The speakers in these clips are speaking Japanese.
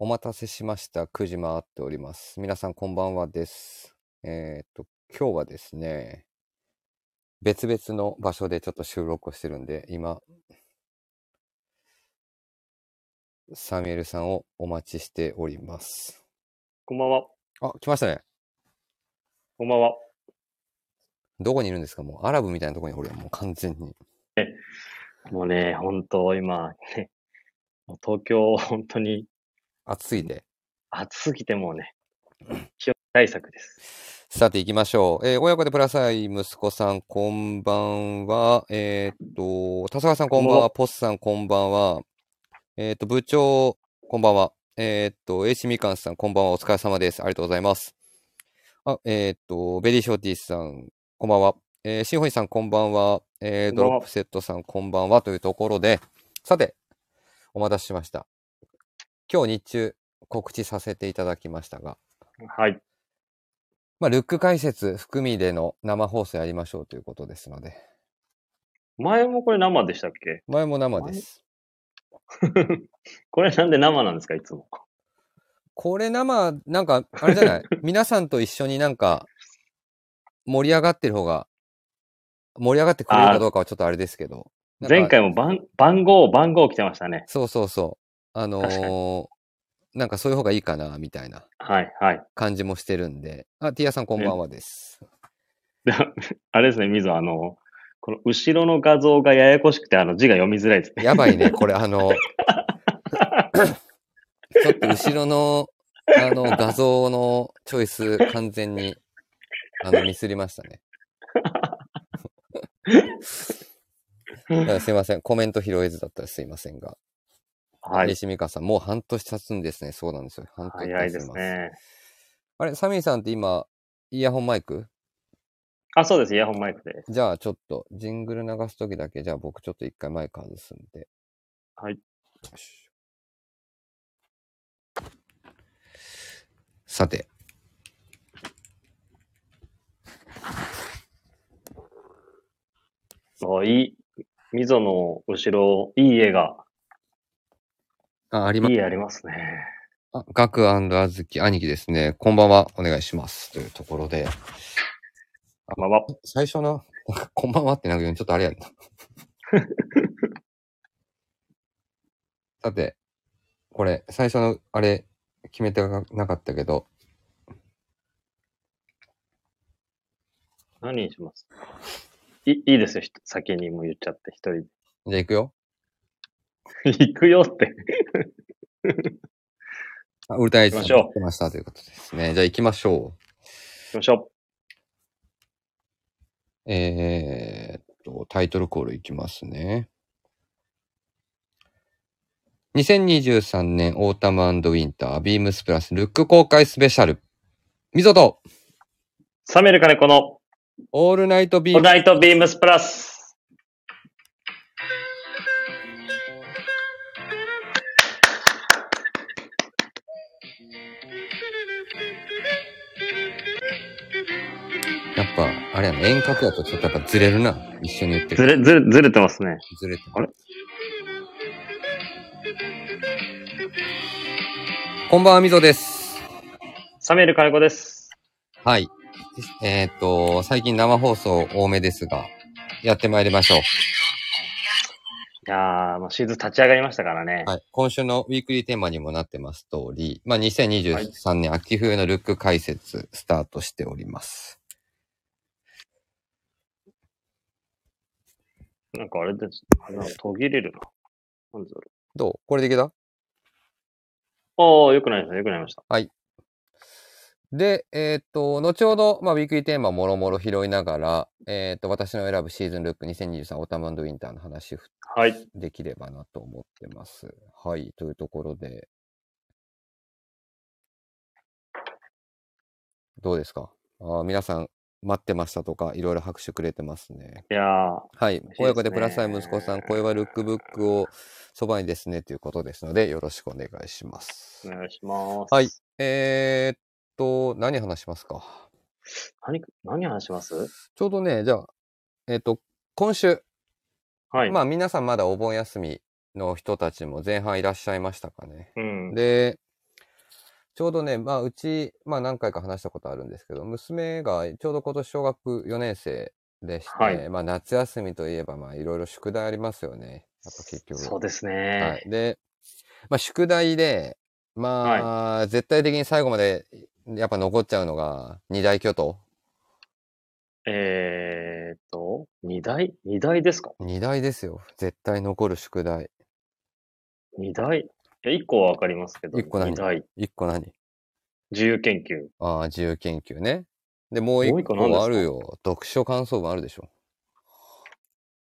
お待たせしました。9時回っております。皆さんこんばんはです。えーっと、今日はですね、別々の場所でちょっと収録をしてるんで、今、サミュエルさんをお待ちしております。こんばんは。あ、来ましたね。こんばんは。どこにいるんですか？もうアラブみたいなところにおるやん、もう完全に。もうね、本当今、ね、もう東京、本当に暑いで。暑すぎてもうね、気温対策です。さて行きましょう。えー親子でプラスアイ息子さん、こんばんは。えーっと、田坂さん、こんばんは。ポスさん、こんばんは。えーっと、部長、こんばんは。えーっと、AC みかんさん、こんばんは。お疲れ様です。ありがとうございます。あ、えーっと、ベリーショーティーさん、こんばんは。えー、シンフォニーさん、こんばんは。えー、ドロップセットさん、こんばんは。というところで、さて、お待たせしました。今日日中、告知させていただきましたが、はい。まあ、ルック解説含みでの生放送やりましょうということですので、前もこれ生でしたっけ？前も生です。これなんで生なんですか、いつも。これ生、なんか、あれじゃない？皆さんと一緒になんか、盛り上がってる方が、盛り上がってくれるかどうかはちょっとあれですけど。前回も番番号、番号来てましたね。そうそうそう。あの確かーなんかそういう方がいいかな、みたいなはい、はい。感じもしてるんで。あ、ティアさんこんばんはです。で あれですね、みぞ、あの、この後ろの画像がややこしくて、あの字が読みづらいですね。やばいね、これあの、ちょっと後ろの、あの、画像のチョイス完全に、あの、ミスりましたね。すいません。コメント拾えずだったらすいませんが。はい。西美香さん、もう半年経つんですね。そうなんですよ。半年経早いです。すね。あれ、サミーさんって今、イヤホンマイク？あ、そうです。イヤホンマイクで。じゃあちょっと、ジングル流すときだけ、じゃあ僕ちょっと一回マイク外すんで。はい。よしさて。あいい。みぞの後ろ、いい絵が、あ、ありまいい絵ありますね。あ、ガクあずき兄貴ですね。こんばんは。お願いします。というところで。まあまあ、最初の、こんばんはってなんかちょっとあれやんな。さて、これ、最初の、あれ、決めてなかったけど、何にします？いいいですよ。先にもう言っちゃって、一人で。じゃあ行くよ。行くよって。あウルトラエイジさん行きましょう来てましたということですね。じゃあ行きましょ行きましょう。えー、っと、タイトルコールいきますね。2023年オータムウィンタービームスプラスルック公開スペシャル。みぞと、う。サメルカネコのオールナイトビームスプラス。れやな、遠隔だとちょっとやっぱずれるな。一緒に言ってずる。れ、ずれ、ずれてますね。ずれてるあれ？こんばんは、みぞです。サメルカネコです。はい。えーっと、最近生放送多めですが、やってまいりましょう。いやー、もうシーズン立ち上がりましたからね。はい。今週のウィークリーテーマにもなってます通り、まあ、2023年秋冬のルック解説スタートしております。なんかあれです。あれ途切れるな。なんだろどう？これでいけた？う。ああ、よくないですね。よくなりました。で、えーっと、後ほど、まあ、ウィークリーテーマもろもろ拾いながら、えーっと、私の選ぶシーズンルック2023オータムウィンターの話はい。できればなと思ってます。はい。というところで、どうですか？あー皆さん待ってましたとか、いろいろ拍手くれてますね。いやー、はい。親子でプラスアイ息子さん、声はルックブックをそばにですね、ということですので、よろしくお願いしますお。願いします。はい。えー、っと、何話しますか？何、何話します？ちょうどね、じゃあ、えーっと、今週、はい。まあ皆さんまだお盆休みの人たちも前半いらっしゃいましたかね。うん。で、ちょうどね、まあ、うち、まあ、何回か話したことあるんですけど、娘がちょうど今年小学4年生でして、はいまあ、夏休みといえば、まあ、いろいろ宿題ありますよね。やっぱ結局。そうですはね。い。で、まあ、宿題で、まあ、絶対的に最後まで、やっぱ残っちゃうのが、二大巨頭。えーっと、二台二台ですか？二大ですよ。絶対残る宿題。二台いや、一個はわかりますけど、一個何。一個何？自由研究。ああ、自由研究ね。で、もうもう一一個何ですか？個あるよ。読書感想文あるでしょ。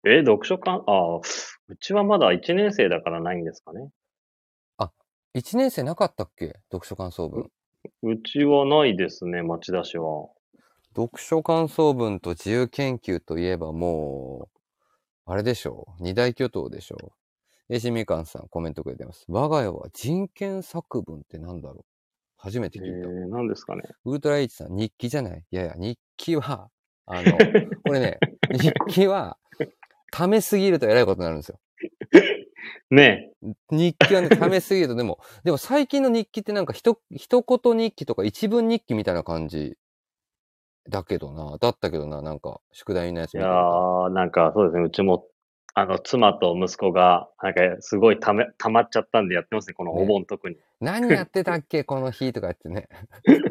え、読書感、ああ、うちはまだ一年生だからないんですかね。一年生なかったっけ？読書感想文。うちはないですね、町田市は。読書感想文と自由研究といえばもう、あれでしょう。二大巨頭でしょう。AC みかんさんコメントくれてます。我が家は人権作文ってなんだろう？初めてえ聞いた。ー、何ですかね。ウルトラ H さん、日記じゃない？いやいや、日記は、あの、これね、日記は、ためすぎると偉いことになるんですよ。ね日記はね、ためすぎると、でも、でも最近の日記ってなんかひと、一言日記とか一文日記みたいな感じだけどな、だったけどな、なんか、宿題のやついやー、なんかそうですね、うちも、あの、妻と息子が、なんか、すごいため、溜まっちゃったんでやってますね、このお盆特に。何やってたっけ？この日とか言ってね。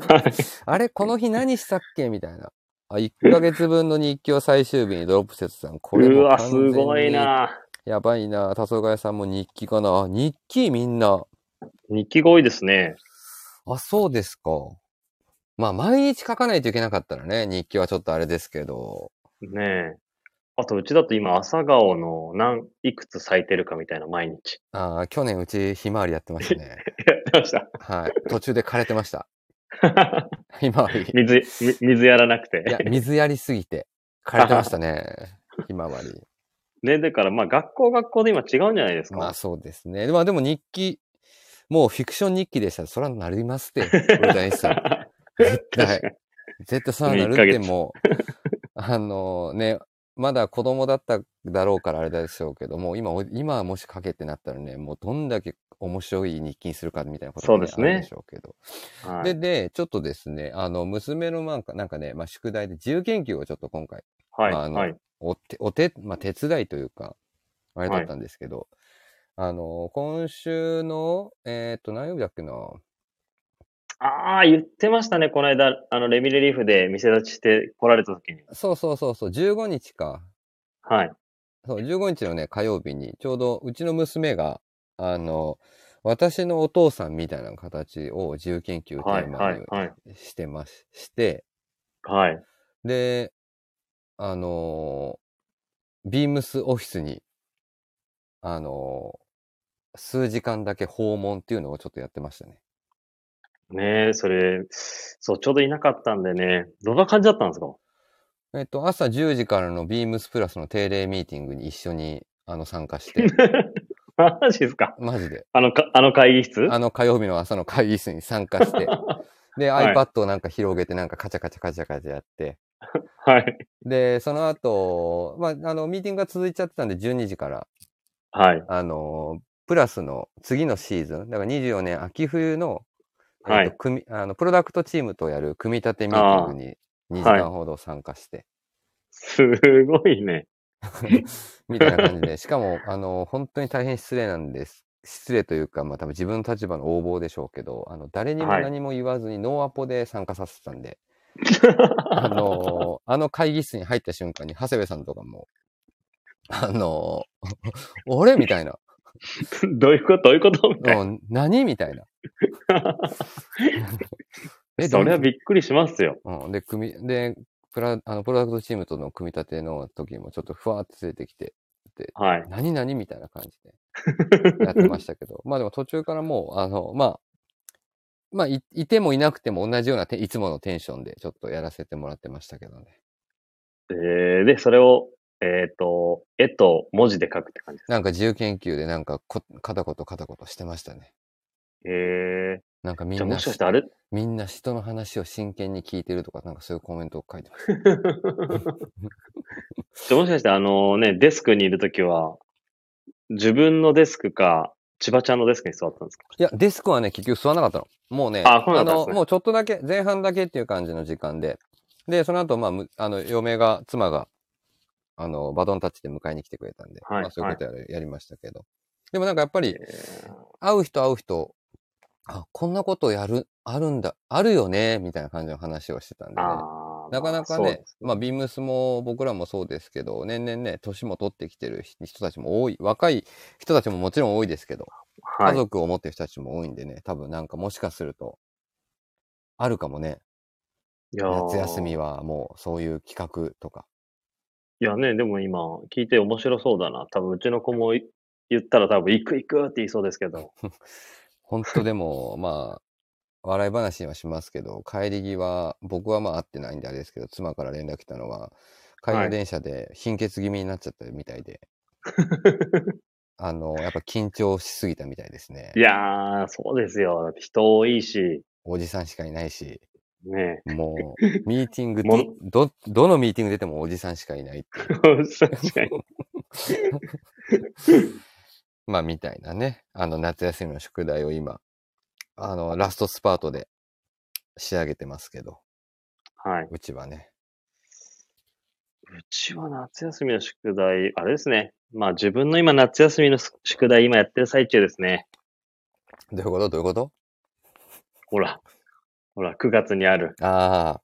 は いあれこの日何したっけ？みたいな。あ、1ヶ月分の日記を最終日にドロップ節さん。これもうわ、すごい。なやばいな。黄昏さんも日記かな？あ日記みんな。日記が多いですね。あ、そうですか。まあ、毎日書かないといけなかったらね、日記はちょっとあれですけど。ねえ。あと、うちだと今、朝顔の何、いくつ咲いてるかみたいな、毎日。ああ、去年うちひまわりやってましたね。やってました。はい。途中で枯れてました。ひまわり。い水、み水やらなくて。や、水やりすぎて枯れてましたね。ひまわり。ね、だから、まあ、学校学校で今違うんじゃないですか。まあそうですね。まあでも日記、もうフィクション日記でしたら、そらなりますって、古谷さん。絶対。絶対そらなるってもう、あのね、まだ子供だっただろうからあれでしょうけども、今、今もし書けってなったらね、もうどんだけ面白い日記にするかみたいなことが、そうですねあるでしょうけど。はいで、で、ちょっとですね、あの、娘のなんか、なんかね、まあ宿題で自由研究をちょっと今回、はい、まああのはい。お手、お手、まあ、手伝いというか、あれだったんですけど、あの、今週の、えっ、と、何曜日だっけな？ああ、言ってましたね、この間、あの、レミレリーフで店立ちして来られた時に。そうそうそうそう、15日か。はい。そう、15日のね、火曜日に、ちょうどうちの娘が、あの、私のお父さんみたいな形を自由研究をテはい、ーマはい、はい。にしてまし、して、はい。で、あの、ビームスオフィスに、あの、数時間だけ訪問っていうのをちょっとやってましたね。ね。え、それ、そう、ちょうどいなかったんでね、どんな感じだったんですか？えっと、朝10時からのビームスプラスの定例ミーティングに一緒にあの参加して、マジですか？マジで、あのか、あの会議室？あの火曜日の朝の会議室に参加して、で、はい。iPad をなんか広げてなんかカチャカチャカチャカチャやって、はい。で、その後、まあ、あの、ミーティングが続いちゃってたんで12時から、はい。あの、プラスの次のシーズン、だから24年秋冬の、はい。えっと組みあの、プロダクトチームとやる組み立てミーティングに2時間ほど参加して、すごいね。みたいな感じで、しかも、あの、本当に大変失礼なんです。失礼というか、まあ多分自分の立場の横暴でしょうけど、あの、誰にもはい。何も言わずにノーアポで参加させてたんで、あの、あの会議室に入った瞬間に、長谷部さんとかも、あの、俺みたいな。どういうこと？どういうこと？みたいうん、何？みたいな。な。それはびっくりしますよ。うん、で、組み、で、プラ、あの、プロダクトチームとの組み立ての時もちょっとふわーって連れてきて、はい。何？々みたいな感じでやってましたけど、まあでも途中からもう、あの、まあ、まあい、いてもいなくても同じようなていつものテンションでちょっとやらせてもらってましたけどね。えー、で、それを、えっ、と、絵と文字で書くって感じですか？なんか自由研究でなんかこ、片言片言してましたね。えー、じゃあなんかみんなもしかしてあれ？みんな人の話を真剣に聞いてるとか、なんかそういうコメントを書いてます。じゃあもしかしてあのね、デスクにいるときは、自分のデスクか、千葉ちゃんのデスクに座ったんですか？いや、デスクはね、結局座らなかったの。もうね、あそうだったんですの、ねもうちょっとだけ、前半だけっていう感じの時間で、で、その後、まあ、むあの、嫁が、妻が、あの、バトンタッチで迎えに来てくれたんで、はいまあ、そういうことやる、やりましたけど。でもなんかやっぱり、えー会う人会う人、あ、こんなことやる、あるんだ、あるよね、みたいな感じの話をしてたんで、ね、なかなかねまあまあ、ビームスも僕らもそうですけど、年々ね、年も取ってきてる人たちも多い、若い人たちももちろん多いですけど、はい。家族を持ってる人たちも多いんでね、多分なんかもしかすると、あるかもね、夏休みはもうそういう企画とか。いやね、でも今、聞いて面白そうだな。多分うちの子もい言ったら多分行く行くって言いそうですけど。本当でも、まあ、笑い話にはしますけど、帰り際、僕はまあ会ってないんであれですけど、妻から連絡来たのは、帰りの電車で貧血気味になっちゃったみたいで、あの、やっぱ緊張しすぎたみたいですねい。やー、そうですよ。人多いし、おじさんしかいないし、ね。もう、ミーティングもど、ど、どのミーティング出てもおじさんしかいないっていう。確かに。まあ、みたいなね。あの、夏休みの宿題を今、あの、ラストスパートで仕上げてますけど、はい。うちはね。うちは夏休みの宿題、あれですね。まあ自分の今夏休みの宿題今やってる最中ですね。どういうこと？どういうこと？ほら。ほら、9月にある。あ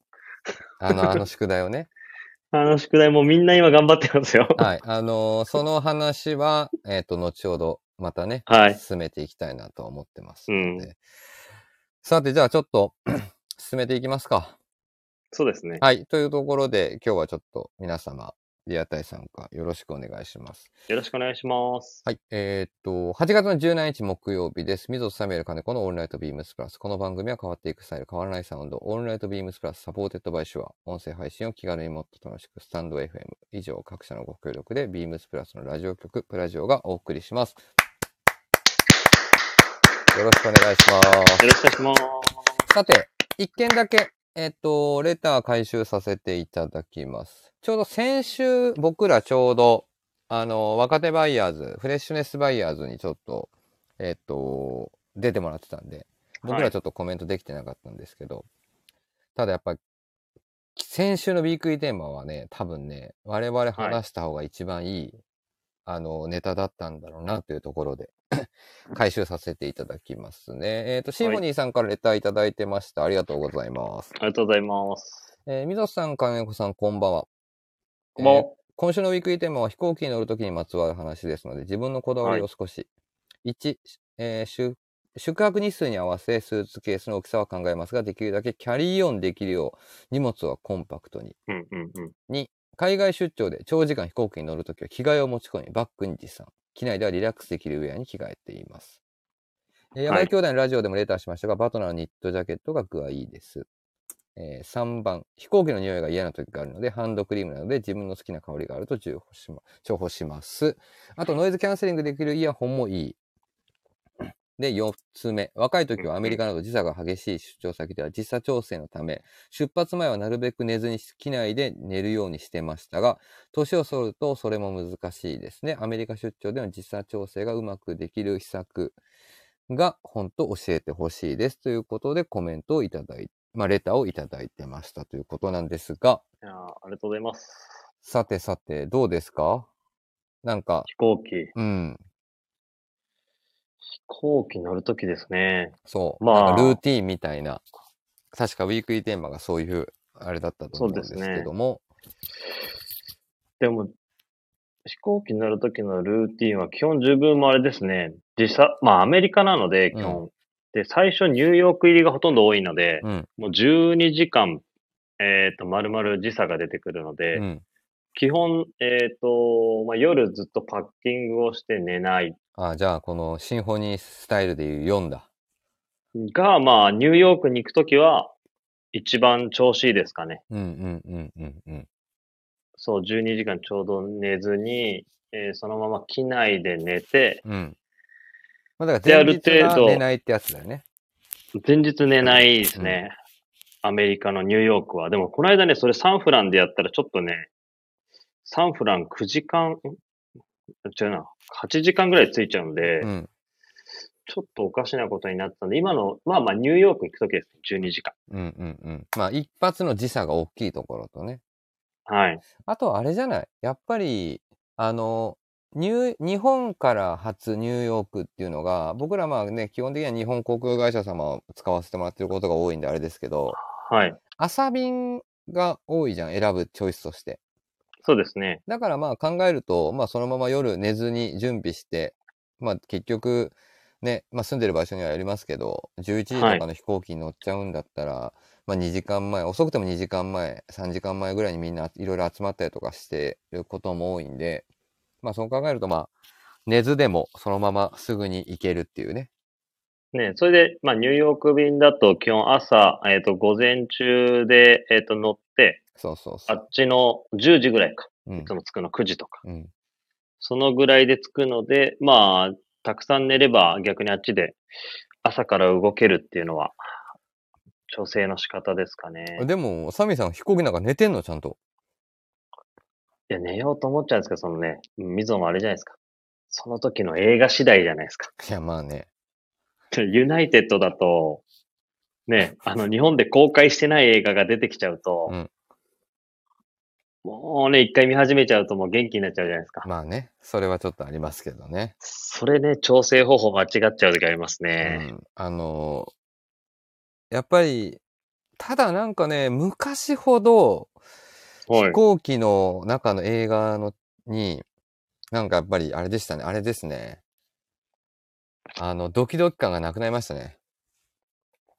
あ、あの、あの宿題をね。あの宿題もみんな今頑張ってますよ。はい。あのーその話は、えっ、と、後ほど、またね、はい進めていきたいなと思ってますうんので。さて、じゃあちょっと、進めていきますか。そうですね。はい。というところで、今日はちょっと皆様、リアタイ参加よろしくお願いします。よろしくお願いします。はい。えーっと、8月の17日木曜日です。 MZOサミュエル金子の All Night BEAMS+。この番組は変わっていくスタイル、変わらないサウンド、 All Night BEAMS+、 supported by SHURE。音声配信を気軽にもっと楽しく、 stand.fm。以上、各社のご協力で、ビームスプラスのラジオ局、プラジオがお送りします。よろしくお願いします。よろしくお願いします。さて、一件だけ、えっと、レター回収させていただきます。ちょうど先週、僕らちょうど、あの、若手バイヤーズ、フレッシュネスバイヤーズにちょっと、えっと、出てもらってたんで、僕はいらちょっとコメントできてなかったんですけど、ただやっぱり、先週のウィークリーテーマはね、多分ね、我々話した方が一番いい、あの、ネタだったんだろうなというところで、回収させていただきますね。えっ、と、シンフォニーさんからレターいただいてました。ありがとうございます。ありがとうございます。えー、みぞさん、金子さん、こんばんは。こんばんはえー今週のウィークリーテーマは飛行機に乗るときにまつわる話ですので、自分のこだわりを少し。1、えー宿宿泊日数に合わせスーツケースの大きさは考えますが、できるだけキャリーオンできるよう、荷物はコンパクトに。うんうんうん。2、海外出張で長時間飛行機に乗るときは着替えを持ち込み、バッグに持参。機内ではリラックスできるウェアに着替えています。えー、山はい井兄弟のラジオでもレターしましたが、バトナーのニットジャケットが具合いいです。えー3番、飛行機の匂いが嫌な時があるので、ハンドクリームなどで自分の好きな香りがあると重宝し,、ま、重宝します。あと、ノイズキャンセリングできるイヤホンもいい。で、4つ目。若い時はアメリカなど時差が激しい出張先では時差調整のため、出発前はなるべく寝ずに機内で寝るようにしてましたが、年を取るとそれも難しいですね。アメリカ出張での時差調整がうまくできる秘策が本当教えてほしいです。ということでコメントをいただいて、まあ、レターをいただいてましたということなんですが、いやーありがとうございます。さてさて、どうですか？なんか、飛行機。うん、飛行機乗るときですね。そう、まあルーティーンみたいな、確かウィークリーテーマがそういう、あれだったと思うんですけども、でも、飛行機乗るときのルーティンは基本自分もあれですね。時差、まあアメリカなので、基本。で、最初ニューヨーク入りがほとんど多いので、うん、もう12時間、えっ、と、丸々時差が出てくるので、うん。基本、えっ、と、まあ、夜ずっとパッキングをして寝ないあじゃあ、このシンフォニースタイルでいう4だ。が、まあ、ニューヨークに行くときは、一番調子いいですかね。うんうんうんうんうん。そう、12時間ちょうど寝ずに、えーそのまま機内で寝て、うん。まあ、だかであるら前日は程度寝ないってやつだよね。前日寝ないですね。アメリカのニューヨークは。でも、この間ね、それサンフランでやったらちょっとね、サンフラン9時間、ん違うな、8時間ぐらいついちゃうんで、うん。ちょっとおかしなことになってたんで、今の、まあまあニューヨーク行くときですね。12時間。うんうんうん。まあ、一発の時差が大きいところとね。はい。あと、あれじゃない？やっぱり、あの、ニュー日本から初ニューヨークっていうのが、僕らまあね、基本的には日本航空会社様を使わせてもらってることが多いんであれですけど、はい。朝便が多いじゃん、選ぶチョイスとして。そうですね。だからまあ考えると、まあそのまま夜寝ずに準備して、まあ結局、ね、まあ住んでる場所にはよりますけど、11時とかの飛行機に乗っちゃうんだったら、まあ2時間前、遅くても2時間前、3時間前ぐらいにみんないろいろ集まったりとかしてることも多いんで、まあそう考えるとまあ、寝ずでもそのまますぐに行けるっていうね。ね、それで、まあ、ニューヨーク便だと基本朝、えっ、と、午前中で、えっ、と、乗って、そうそうそう。あっちの10時ぐらいか。うんいつも着くの9時とか。うん。そのぐらいで着くので、まあ、たくさん寝れば逆にあっちで朝から動けるっていうのは、調整の仕方ですかね。でも、サミーさん飛行機なんか寝てんの？ちゃんと。いや、寝ようと思っちゃうんですけど、そのね、溝もあれじゃないですか。その時の映画次第じゃないですか。いや、まあね。ユナイテッドだと、ね、あの、日本で公開してない映画が出てきちゃうと、うんもうね、一回見始めちゃうともう元気になっちゃうじゃないですか。まあね。それはちょっとありますけどね。それね、調整方法間違っちゃう時ありますうね。ん、あのやっぱり、ただなんかね、昔ほどはい。飛行機の中の映画のに、なんかやっぱりあれでしたね、あれですね。あの、ドキドキ感がなくなりましたね。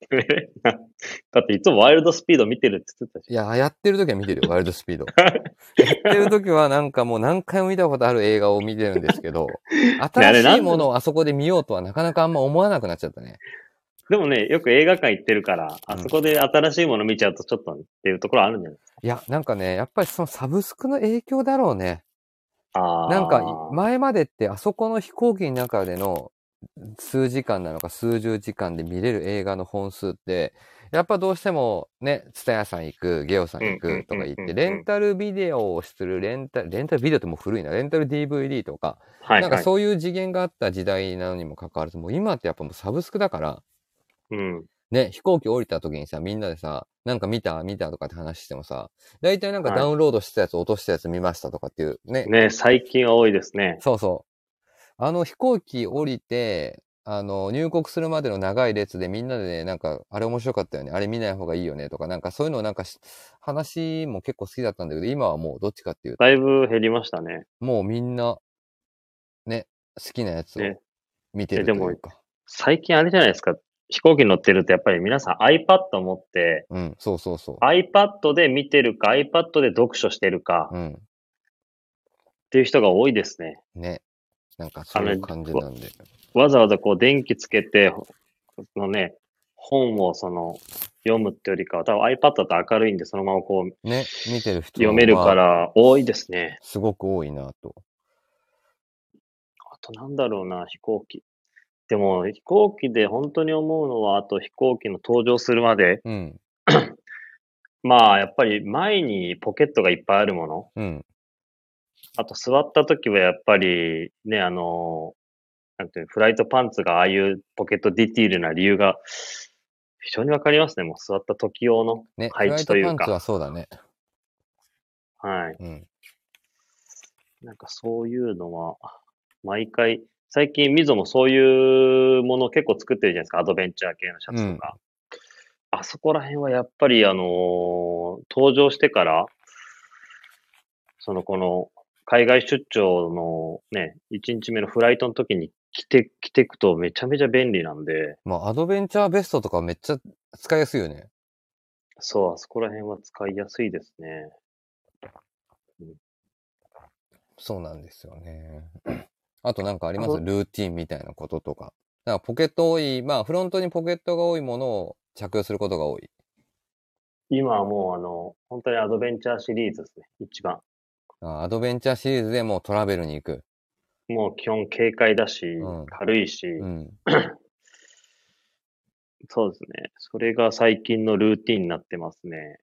だっていつもワイルドスピード見てるって言ってたし。いや、やってる時は見てるよ、ワイルドスピード。やってる時はなんかもう何回も見たことある映画を見てるんですけど、新しいものをあそこで見ようとはなかなかあんま思わなくなっちゃったね。でもね、よく映画館行ってるから、あそこで新しいもの見ちゃうとちょっとっていうところあるんじゃないですか？いや、なんかね、やっぱりそのサブスクの影響だろうね。ああ。なんか、前までってあそこの飛行機の中での数時間なのか数十時間で見れる映画の本数って、やっぱどうしてもね、ツタヤさん行く、ゲオさん行くとか言って、レンタルビデオをする、レンタル、レンタルビデオってもう古いな、レンタル DVD とか、はい、はい。なんかそういう次元があった時代なのにもかかわらず、もう今ってやっぱもうサブスクだから、うん。ね、飛行機降りた時にさ、みんなでさ、なんか見た見たとかって話してもさ、大体なんかはいダウンロードしたやつ、落としたやつ見ましたとかっていうね、ね、最近は多いですね。そうそう。あの飛行機降りて、あの、入国するまでの長い列でみんなでね、なんか、あれ面白かったよね。あれ見ない方がいいよね。とか、なんかそういうのなんかし話も結構好きだったんだけど、今はもうどっちかっていうと、だいぶ減りましたね。もうみんな、ね、好きなやつをね見てるというか。最近あれじゃないですか。飛行機乗ってるとやっぱり皆さん iPad 持って、うん、そうそうそ iPad で見てるか iPad で読書してるかう。うん。っていう人が多いですね。ね。なんかそういう感じなんで。わざわざこう電気つけて、そのね、本をその読むってよりかは、多分 iPad だと明るいんでそのままこうね、見てる人読めるかはら多いですね。すごく多いなと。あとなんだろうな、飛行機。でも飛行機で本当に思うのは、あと飛行機の登場するまで、うん、まあやっぱり前にポケットがいっぱいあるもの。うん、あと座った時はやっぱりね、あの、なんていうのフライトパンツがああいうポケットディティールな理由が非常にわかりますね。もう座った時用の。ね、配フライ置というかトパンツはそうだね。はい。うん。なんかそういうのは、毎回、最近ミゾもそういうものを結構作ってるじゃないですか。アドベンチャー系のシャツとか。あそこら辺はやっぱりあのー登場してから、そのこの海外出張のね、1日目のフライトの時に着て、着てくとめちゃめちゃ便利なんで、まあ、アドベンチャーベストとかめっちゃ使いやすいよね。そう、あそこら辺は使いやすいですね。そうなんですよね。あとなんかあります？ルーティンみたいなこととか。だからポケット多い、まあフロントにポケットが多いものを着用することが多い。今はもうあの、本当にアドベンチャーシリーズですね。一番。あアドベンチャーシリーズでもうトラベルに行く。もう基本軽快だし、うん軽いし、うん。そうですね。それが最近のルーティンになってますね。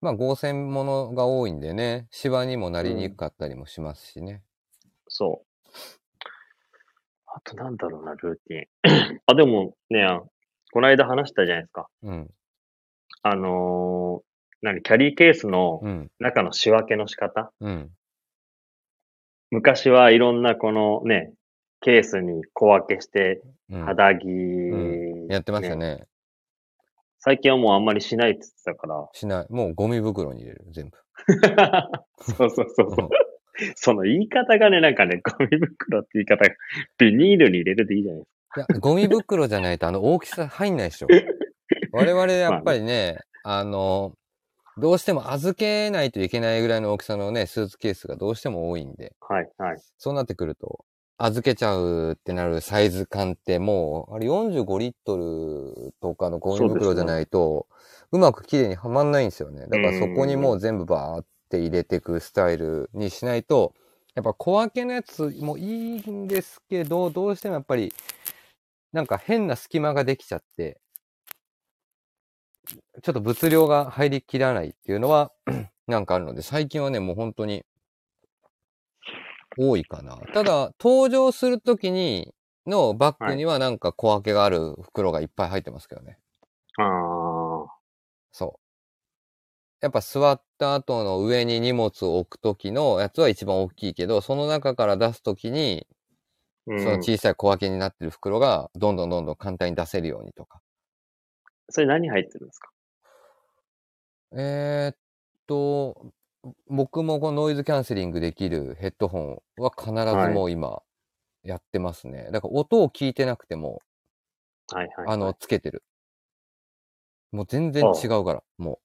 まあ合成ものが多いんでね、芝にもなりにくかったりもしますしね。そう。あとなんだろうな、ルーティン。あ、でもね、あこの間話したじゃないですか。うん。あのー、何、キャリーケースのうん。中の仕分けの仕方？うん。昔はいろんなこのね、ケースに小分けして、うん。肌着、やってましたね。最近はもうあんまりしないって言ってたから。しない。もうゴミ袋に入れる、全部。そうそうそうそう。その言い方がね、なんかね、ゴミ袋って言い方が、ビニールに入れるでいいじゃないですいや、ゴミ袋じゃないとあの大きさ入んないでしょ。我々やっぱりね、あの、どうしても預けないといけないぐらいの大きさのね、スーツケースがどうしても多いんで、か。はい、はい。そうなってくると、預けちゃうってなるサイズ感ってもう、あれ45リットルとかのゴミ袋じゃないと、うまくきれいにはまんないんですよね。だからそこにもう全部バーって入れていくスタイルにしないと、やっぱ小分けのやつもいいんですけど、どうしてもやっぱり、なんか変な隙間ができちゃって、ちょっと物量が入りきらないっていうのは、なんかあるので、最近はね、もう本当に、多いかな。ただ、登場するときに、のバッグにはなんか小分けがある袋がいっぱい入ってますけどね。ああ、そう。やっぱ座った後の上に荷物を置くときのやつは一番大きいけど、その中から出すときに、うん。その小さい小分けになってる袋がどんどんどんどん簡単に出せるようにとか。それ何入ってるんですか？えーっと、僕もこのノイズキャンセリングできるヘッドホンは必ずもう今やってますね。だから音を聞いてなくても、はいはい、はい。あの、つけてる。もう全然違うから、も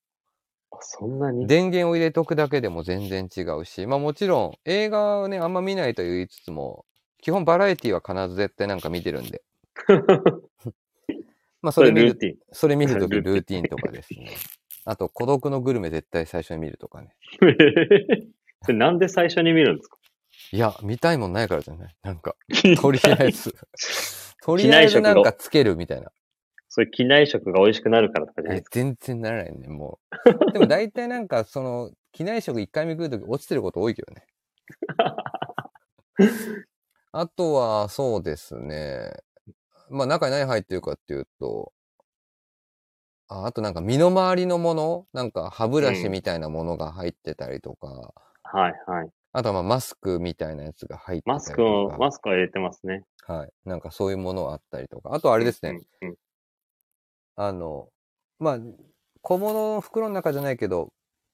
あ、そんなう。に？電源を入れとくだけでも全然違うし、まあもちろん映画はね、あんま見ないと言いつつも、基本バラエティは必ず絶対なんか見てるんで。まあそそれ見る、れルーティン。それ見るとき ルーティンとかですね。あと、孤独のグルメ絶対最初に見るとかね。それなんで最初に見るんですか？いや、見たいもんないからじゃない？なんか、とりあえず。とりあえずなんかつけるみたいな。それ機内食が美味しくなるからとかじゃない？えですか。全然ならないね、もう。でも大体なんか、その、機内食1回目食うとき落ちてること多いけどね。あとは、そうですね。まあ中に何入ってるかっていうと、ああとなんか身の回りのものなんか歯ブラシみたいなものが入ってたりとか、はいはい。あとはまあマスクみたいなやつが入ってたり。マスクを、マスクは入れてますね。はい。なんかそういうものはあったりとか。あとあれですね。うん。うんあの、まあ、小物の袋の中じゃないけど、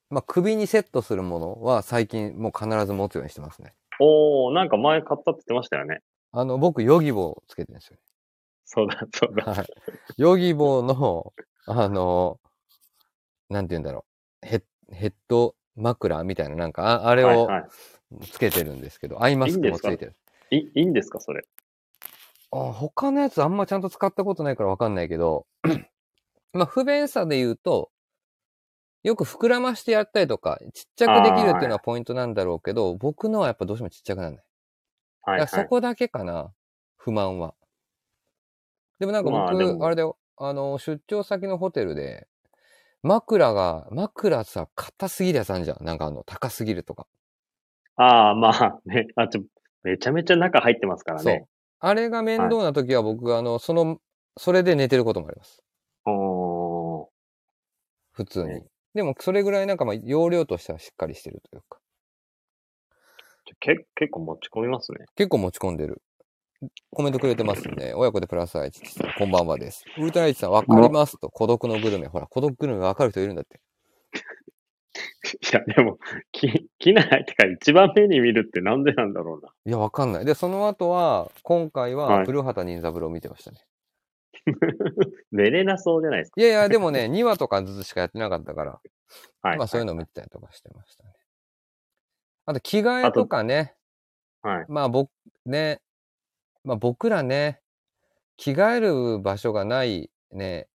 まあ、首にセットするものは最近もう必ず持つようにしてますね。おー、なんか前買ったって言ってましたよね。あの、僕、ヨギボーつけてるんですよ。そうだ、そうだ。はい。ヨギボーの、あの、なんて言うんだろう。ヘッ、ヘッド枕みたいな、なんか、ああれをはいはつけてるんですけど、アイマスクもついてる。い。いいいんですか、それ？あ他のやつあんまちゃんと使ったことないからわかんないけど、まあ不便さで言うと、よく膨らましてやったりとか、ちっちゃくできるっていうのはポイントなんだろうけど、僕のはやっぱどうしてもちっちゃくならない。はい、だはい。からそこだけかな、不満は。でもなんか僕、まああれだよ、あの、出張先のホテルで、枕が、枕さ、硬すぎるやつあるじゃん。なんかあの、高すぎるとか。ああ、まあね。あ、ちょ、めちゃめちゃ中入ってますからそうね。。あれが面倒な時は僕、あの、その、それで寝てることもあります。おー。普通に。ねでも、それぐらいなんかまあ、容量としてはしっかりしてるというか。結構持ち込みますね。結構持ち込んでる。コメントくれてますね。親子でプラス愛知さん、こんばんはです。ウルトライチさん、わかりますと。孤独のグルメ。ほら、孤独グルメわかる人いるんだって。いや、でも、き、機内ってか一番目に見るってなんでなんだろうな。いや、わかんない。で、その後は、今回は、はい古畑任三郎を見てましたね。寝れなそうじゃないですか。いやいや、でもね、2話とかずつしかやってなかったから、はい。まあそういうのを見てたりとかしてましたね。あと、着替えとかね。はい。まあ僕、ね、まあ僕らね、着替える場所がないね、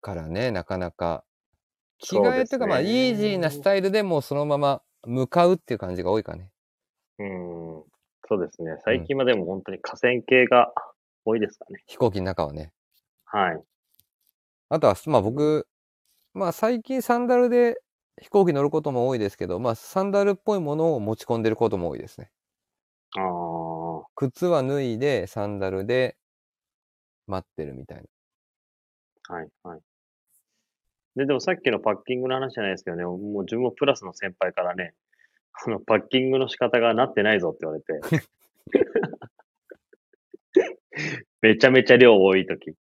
からね、なかなか。着替えというか、まあ、イージーなスタイルでもうそのまま向かうっていう感じが多いかね。うん。そうですね。最近はでも本当に河川系が多いですかね。飛行機の中はね。はい。あとは、まあ僕、まあ最近サンダルで飛行機乗ることも多いですけど、まあサンダルっぽいものを持ち込んでることも多いですね。ああ。靴は脱いで、サンダルで待ってるみたいな。はい、はい。で、でもさっきのパッキングの話じゃないですけどね、もう自分もプラスの先輩からね、あの、パッキングの仕方がなってないぞって言われて。めちゃめちゃ量多いとき。うん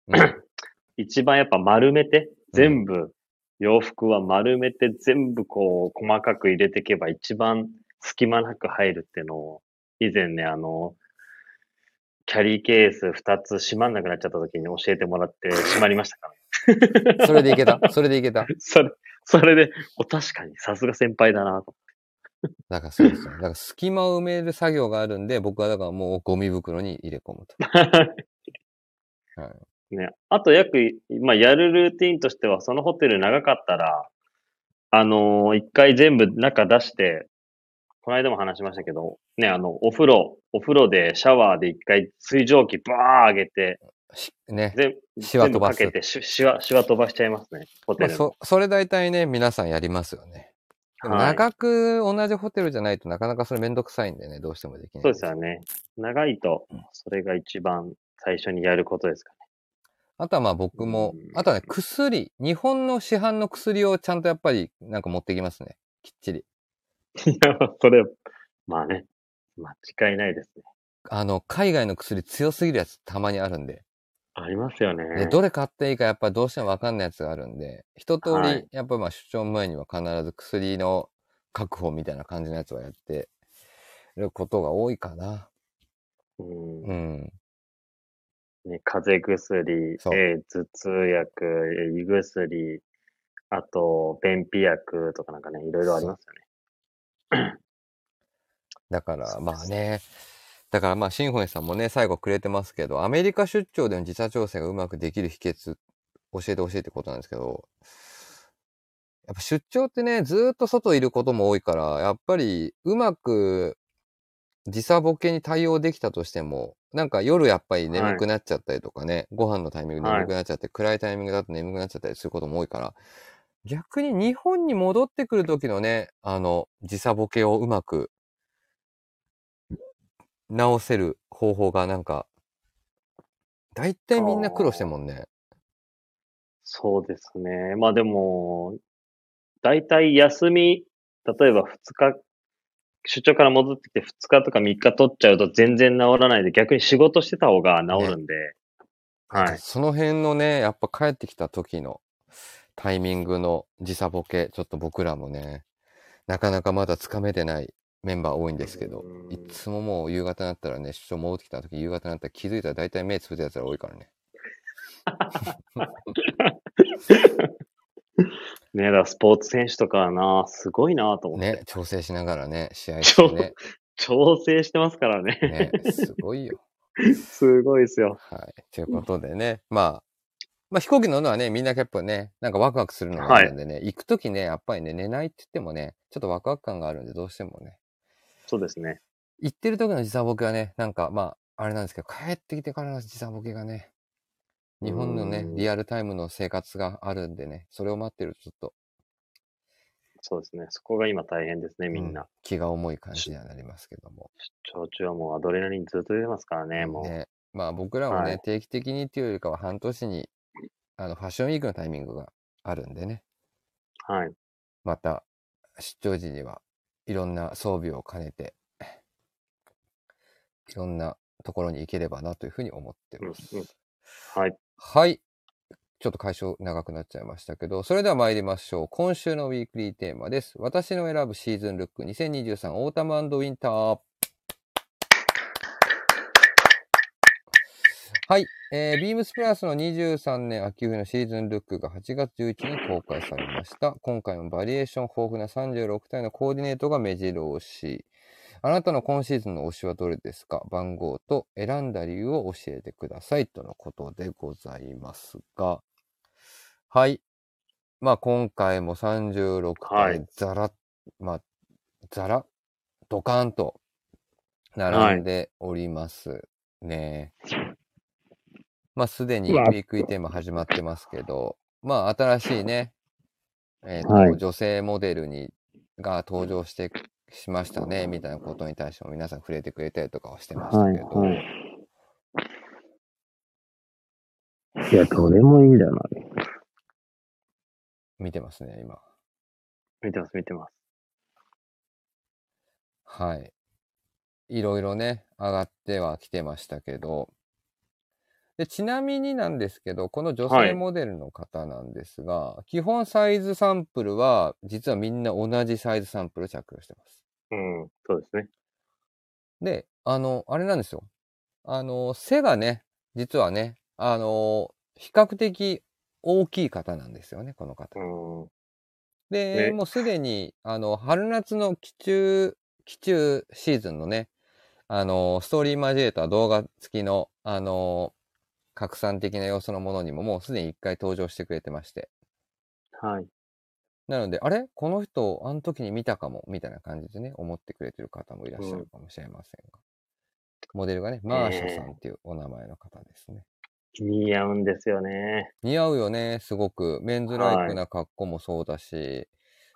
一番やっぱ丸めて、全部、洋服は丸めて全部こう、細かく入れていけば一番隙間なく入るっていうのを、以前ね、あの、キャリーケース2つ閉まんなくなっちゃった時に教えてもらって閉まりましたからね。それでいけたそれでいけた それ、それで、お確かにさすが先輩だなと。だからそうですよ。だから隙間を埋める作業があるんで、僕はだからもうゴミ袋に入れ込むと。はいね。あと約、まあ、やるルーティンとしては、そのホテル長かったら、あのー一回全部中出して、この間も話しましたけど、ね、あの、お風呂、お風呂でシャワーで一回水蒸気バー上げて、しね。全シワ飛ばすかけてし、しわ、しわ飛ばしちゃいますね。ホテまあ。そ、それ大体ね、皆さんやりますよね。長く同じホテルじゃないとなかなかそれめんどくさいんでね、どうしてもできない。そうですよね。長いと、それが一番最初にやることですかあとはまあ僕もうん、あとはね、薬、日本の市販の薬をちゃんとやっぱりなんか持ってきますね。きっちり。ね。いや、それ、まあね、間違いないですね。あの、海外の薬強すぎるやつたまにあるんで。ありますよね。でどれ買っていいかやっぱどうしてもわかんないやつがあるんで、一通りはい、やっぱまあ出張前には必ず薬の確保みたいな感じのやつはやってることが多いかな。うんうん。ね、風邪薬、えー頭痛薬、えー胃薬、あと、便秘薬とかなんかね、いろいろありますよね。だからまあね、だからまあシンフォニーさんもね、最後くれてますけど、アメリカ出張での時差調整がうまくできる秘訣、教えてほしいってことなんですけど、やっぱ出張ってね、ずーっと外いることも多いから、やっぱりうまく時差ボケに対応できたとしても、なんか夜やっぱり眠くなっちゃったりとかね、ご飯のタイミングで眠くなっちゃって、暗いタイミングだと眠くなっちゃったりすることも多いから、逆に日本に戻ってくる時のね、あの、時差ボケをうまく直せる方法がなんか、大体みんな苦労してんもんね。そうですね。まあでも、大体休み、例えば2日、出張から戻ってきて2日とか3日取っちゃうと全然治らないで、逆に仕事してた方が治るんで、はい。その辺のね、やっぱ帰ってきた時のタイミングの時差ボケ、ちょっと僕らもね、なかなかまだつかめてないメンバー多いんですけどう、んいつももう夕方になったらね、出張戻ってきた時夕方になったら気づいたら大体目つぶってる奴ら多いからね。ね、だからスポーツ選手とかはな、すごいなと思って。ね、調整しながらね、試合してね。調整してますからね。ね、すごいよ。すごいですよ。はい。ということでね、まあ、まあ飛行機乗るのはね、みんなやっぱね、なんかワクワクするのがあるんでね、行くときね、やっぱりね、寝ないって言ってもね、ちょっとワクワク感があるんで、どうしてもね、そうですね。行ってる時の時差ボケはね、なんかまあ、あれなんですけど、帰ってきてからの時差ボケがね、日本のねう、んリアルタイムの生活があるんでね、それを待ってるとちょっと、そうですね。そこが今大変ですね、みんな。う気が重い感じにはなりますけども。出張中はもうアドレナリンずっと出てますからね、もう。ね、まあ僕らもね、はい定期的にっていうよりかは半年に、あの、ファッションウィークのタイミングがあるんでね、はい。また出張時にはいろんな装備を兼ねて、いろんなところに行ければなというふうに思ってうんます。うんはい。はい。ちょっと解消長くなっちゃいましたけど、それでは参りましょう。今週のウィークリーテーマです。私の選ぶシーズンルック2023オータムウィンター。はい。えー、ビームスプラスの23年秋冬のシーズンルックが8月11日に公開されました。今回もバリエーション豊富な36体のコーディネートが目白押し。あなたの今シーズンの推しはどれですか？番号と選んだ理由を教えてください。とのことでございますが。はい。まあ今回も36体はいザラ、まあ、ザラ、ドカーンと並んでおりますね。まあすでにウィークリーテーマ始まってますけど、まあ新しいね、えっ、と、はい女性モデルに、が登場してしましたね、みたいなことに対しても皆さん触れてくれたりとかはしてましたはい、けど、はい。いや、どれもいいんだよな。見てますね、今。見てます、見てます。はい。いろいろね、上がってはきてましたけど、でちなみになんですけど、この女性はいモデルの方なんですが、基本サイズサンプルは、実はみんな同じサイズサンプルを着用してます。うん、そうですね。で、あの、あれなんですよ。あの、背がね、実はね、あの、比較的大きい方なんですよね、この方。うん。で、ねもうすでに、あの、春夏の期中、期中シーズンのね、あの、ストーリー交えた動画付きの、あの、拡散的な要素のものにももうすでに一回登場してくれてまして。はい。なので、あれ？この人、あの時に見たかも、みたいな感じでね、思ってくれてる方もいらっしゃるかもしれませんが。モデルがね、マーシャさんっていうお名前の方ですね。似合うんですよね。似合うよね、すごく。メンズライクな格好もそうだし、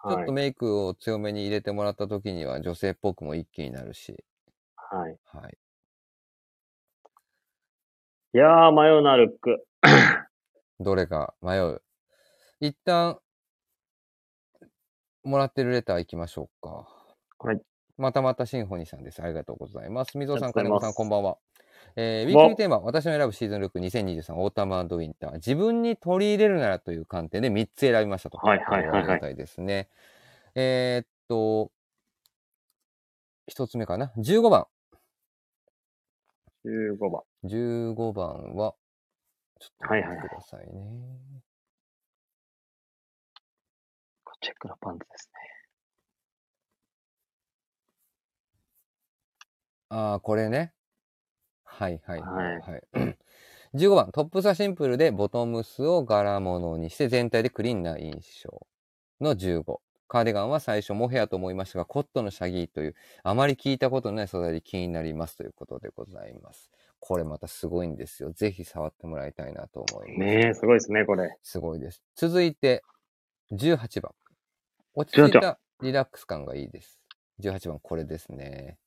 ちょはいっと。メイクを強めに入れてもらった時には女性っぽくも一気になるし。はい。はい。いやー、迷うな、ルック。どれか迷う。一旦、もらってるレター行きましょうか。はい。またまたシンフォニーさんです。ありがとうございます。みぞさん、金子さん、こんばんは。えー、ウィークリーテーマ、私の選ぶシーズンルック2023オータムウィンター。自分に取り入れるならという観点で3つ選びましたと。はいはいはいはいありがたいですね。えーっと、一つ目かな。15番。15番。15番は、ちょっとはいはいはい待ってくださいね。チェックのパンツですね。ああ、これね。はいはいははいい、はい。15番、トップスはシンプルで、ボトムスを柄物にして全体でクリーンな印象の15。カーディガンは最初モヘアと思いましたが、コットンのシャギーという、あまり聞いたことのない素材で気になりますということでございます。これまたすごいんですよ。ぜひ触ってもらいたいなと思います。ねえ、すごいですね、これ。すごいです。続いて、18番。落ち着いたリラックス感がいいです。18番、これですね。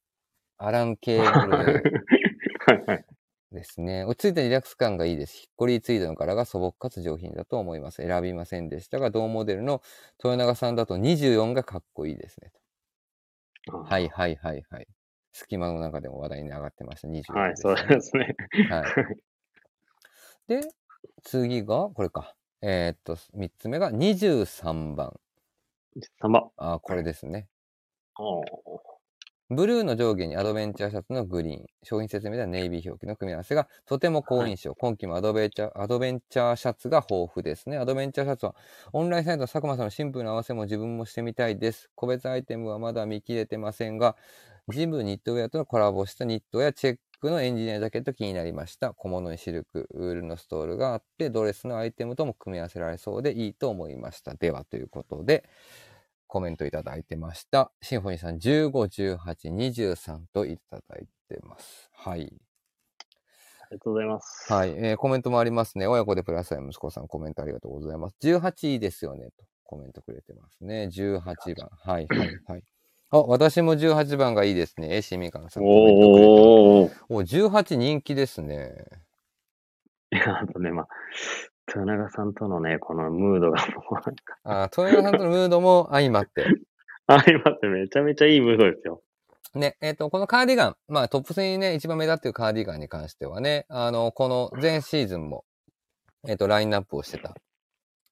アラン・ケーブル はいはい。ですね。落ち着いたリラックス感がいいです。ヒッコリーツイードの柄が素朴かつ上品だと思います。選びませんでしたが、同モデルの豊永さんだと24がかっこいいですね。はいはいはいはい。隙間の中でも話題に上がってました。24はい、そうですね。はい。で、次が、これか。えーっと、3つ目が23番。3番。あー、これですね。おーブルーの上下にアドベンチャーシャツのグリーン、商品説明ではネイビー表記の組み合わせがとても好印象。今季もアドベンチャー、アドベンチャーシャツが豊富ですね。アドベンチャーシャツはオンラインサイトの佐久間さんのシンプルな合わせも自分もしてみたいです。個別アイテムはまだ見切れてませんが、ジムニットウェアとのコラボしたニットやチェックのエンジニアジャケット気になりました。小物にシルク、ウールのストールがあって、ドレスのアイテムとも組み合わせられそうでいいと思いました。では、ということで、コメントいただいてました。シンフォニーさん15、18、23といただいてます。はい。ありがとうございます。はい。えーコメントもありますね。親子でプラスアイ息子さんコメントありがとうございます。18いいですよね。とコメントくれてますね。18番。はいはいはい。あ、私も18番がいいですね。えしみかんさん。おー。お、18人気ですね。いや、あとね、まあ、豊永さんとのね、このムードがもうなんか、あ、豊永さんとのムードも相まって。相まってめちゃめちゃいいムードですよ。ね、えっ、と、このカーディガン、まあトップ3にね、一番目立っているカーディガンに関してはね、あの、この前シーズンも、えっ、と、ラインナップをしてた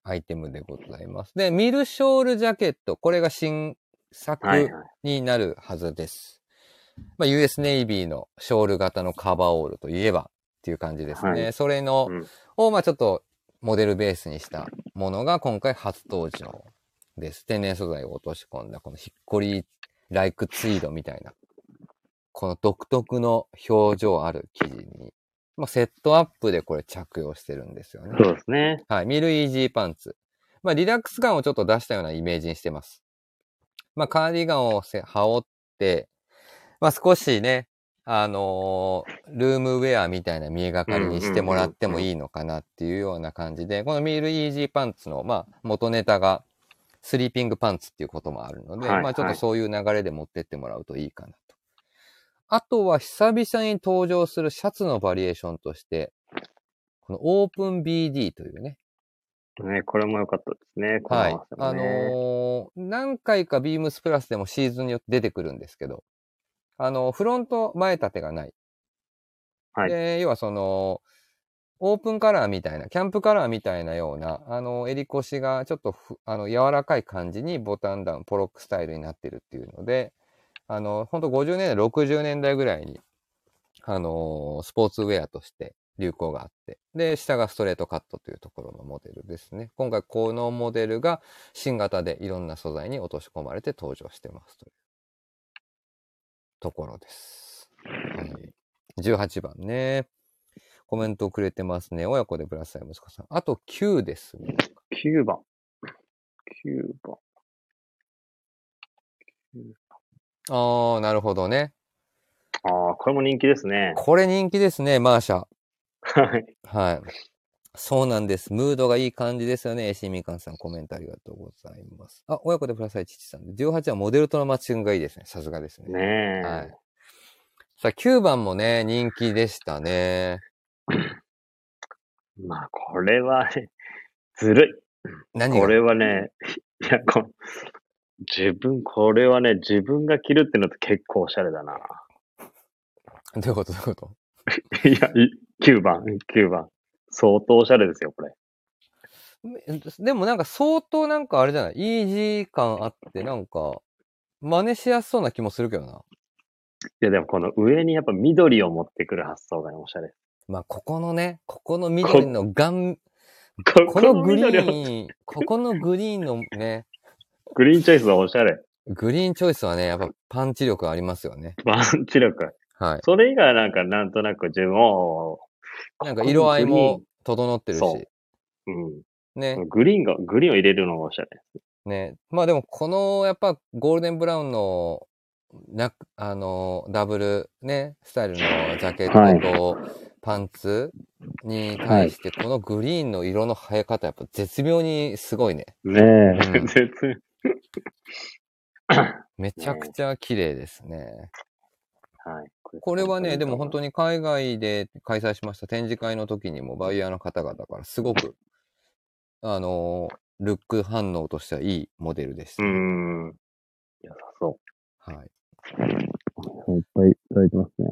アイテムでございます。で、ミルショールジャケット、これが新作はいはい。になるはずです。まあ、US ネイビーのショール型のカバーオールといえばっていう感じですね。はいそれの、うんを、まあちょっとモデルベースにしたものが今回初登場です。天然素材を落とし込んだこのヒッコリーライクツイードみたいな、この独特の表情ある生地に、まあ、セットアップでこれ着用してるんですよね。そうですね。はい。ミルイージーパンツ。まあ、リラックス感をちょっと出したようなイメージにしてます。まあ、カーディガンをせ羽織って、まあ、少しね、あのールームウェアみたいな見えがかりにしてもらってもいいのかなっていうような感じで、このミルイージーパンツの、まあ、元ネタが、スリーピングパンツっていうこともあるので、はいまあちょっとそういう流れで持ってってもらうといいかなと。あとは久々に登場するシャツのバリエーションとして、このオープン BD というね、ね、これも良かったですね。はい合わせ。もあねのー何回かビームスプラスでもシーズンによって出てくるんですけど、あの、フロント前立てがない。はいで、要はその、オープンカラーみたいな、キャンプカラーみたいなような、あの、襟腰がちょっとふ、あの、柔らかい感じにボタンダウン、ポロックスタイルになってるっていうので、あの、ほんと50年代、60年代ぐらいに、あのースポーツウェアとして流行があって、で、下がストレートカットというところのモデルですね。今回このモデルが新型でいろんな素材に落とし込まれて登場してますというところです。はい。18番ね。コメントをくれてますね。親子でぶらさい息子さん。あと9ですね。9番。9番。ああ、なるほどね。ああ、これも人気ですね。これ人気ですね、マーシャ。はい。はい。そうなんです。ムードがいい感じですよね。AC みかんさん、コメントありがとうございます。あ、親子でください、父さん。18はモデルとのマッチングがいいですね。さすがですね。ねえ。はい。さあ、9番もね、人気でしたね。まあ、これはね、ずるい。何が？これはね、いや、こ自分、これはね、自分が着るってのって結構おしゃれだな。どういうこと？どういうこと？いや、い9番、9番。相当おしゃれですよ、これ。でもなんか相当なんかあれじゃない？イージー感あって、なんか、真似しやすそうな気もするけどな。いや、でもこの上にやっぱ緑を持ってくる発想がね、おしゃれ。まあ、ここのね、ここの緑のガン、ここのグリーン、ここのグリーンのね、グリーンチョイスはおしゃれ。グリーンチョイスはね、やっぱパンチ力ありますよね。パンチ力。はい。それ以外はなんか、なんとなく自分を、なんか色合いも整ってるそうし。うん。ね。グリーンが、グリーンを入れるのがおしゃれ。ね。まあでも、この、やっぱ、ゴールデンブラウンの、な、あの、ダブル、ね、スタイルのジャケットとパンツに対して、このグリーンの色の生え方、やっぱ絶妙にすごいね。ねえ、うん絶めちゃくちゃ綺麗ですね。はい。これはね、でも本当に。に海外で開催しました展示会の時にもバイヤーの方々からすごく、あの、ルック反応としてはいいモデルでした。うーん。良さそはい。う。いっぱいいただいてますね。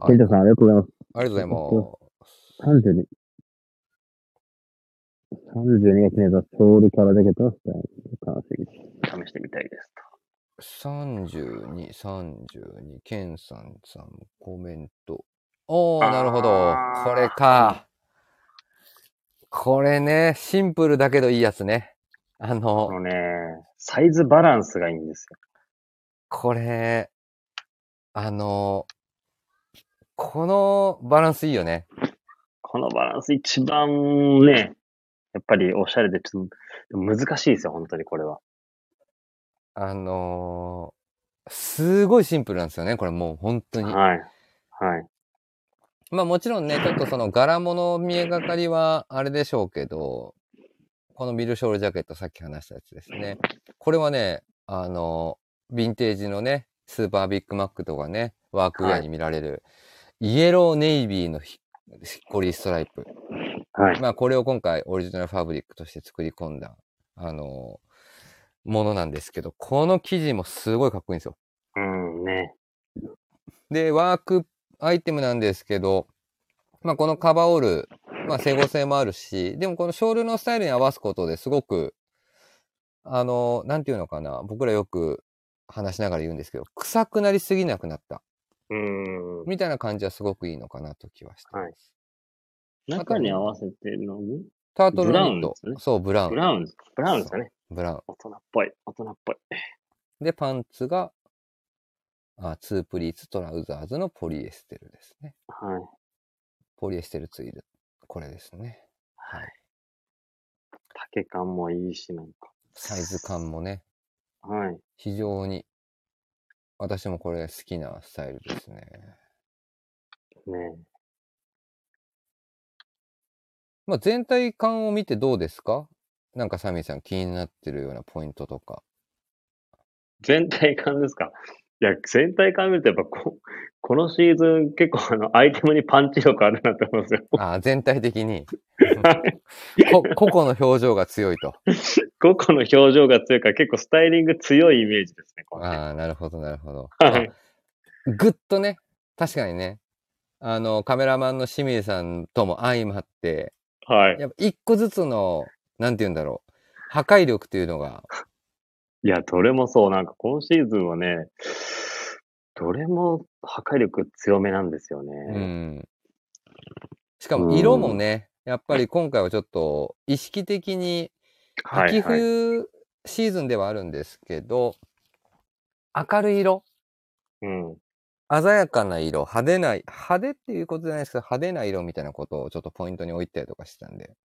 あケイタさん、ありがとうございます。ありがとうございます。32。32が決めたソウルカラージャケットのスタイル。完成試してみたいです32、32、ケンさんさんコメント。おー、なるほど。これか。これね、シンプルだけどいいやつね。あと。のこ、のね、サイズバランスがいいんですよ。これ、あの、このバランスいいよね。このバランス一番ね、やっぱりおしゃれでちょっと難しいですよ、本当にこれは。あのすごいシンプルなんですよね。これもう本当に。はい。はい。まあもちろんね、ちょっとその柄物見えがかりはあれでしょうけど、このミルショールジャケットさっき話したやつですね。これはね、あの、ヴィンテージのね、スーパービッグマックとかね、ワークウェアに見られる、イエローネイビーのひひっこりストライプ。はい。まあこれを今回オリジナルファブリックとして作り込んだ、あの、ものなんですけど、この生地もすごいかっこいいんですよ。うん、ね。で、ワークアイテムなんですけど、まあこのカバーオール、まあ整合性もあるし、でもこのショールのスタイルに合わすことですごく、あの、なんていうのかな、僕らよく話しながら言うんですけど、臭くなりすぎなくなった、うん。みたいな感じはすごくいいのかなと気はしてます。はい中に合わせてるのに、タートルブラウンね、そう、ブラウン。ブラウン、ブラウンですかね。ブラウン。大人っぽい、大人っぽい。で、パンツが、あツープリーツトラウザーズのポリエステルですね。はい。ポリエステルツイル。これですね。はい。丈感もいいし、なんか。サイズ感もね、はい。非常に、私もこれ好きなスタイルですね。ねまあ、全体感を見てどうですか？なんかサミーさん気になってるようなポイントとか。全体感ですか？いや、全体感見るとやっぱこ、このシーズン結構あの、アイテムにパンチ力あるなって思いますよ。あー全体的にこ、個々の表情が強いと。個々の表情が強いから結構スタイリング強いイメージですね、今シーズンああ、なるほど、なるほど。はい。ぐっとね、確かにね、あの、カメラマンの清水さんとも相まって、はい。やっぱ一個ずつの、なんて言うんだろう、破壊力っていうのが、いや、どれもそう、なんか今シーズンはね、どれも破壊力強めなんですようね。ん。しかも色もね、やっぱり今回はちょっと意識的に、秋はいはい。冬シーズンではあるんですけど、明るい色うん。鮮やかな色、派手な、派手っていうことじゃないですけど、派手な色みたいなことをちょっとポイントに置いたりとかしてたんで。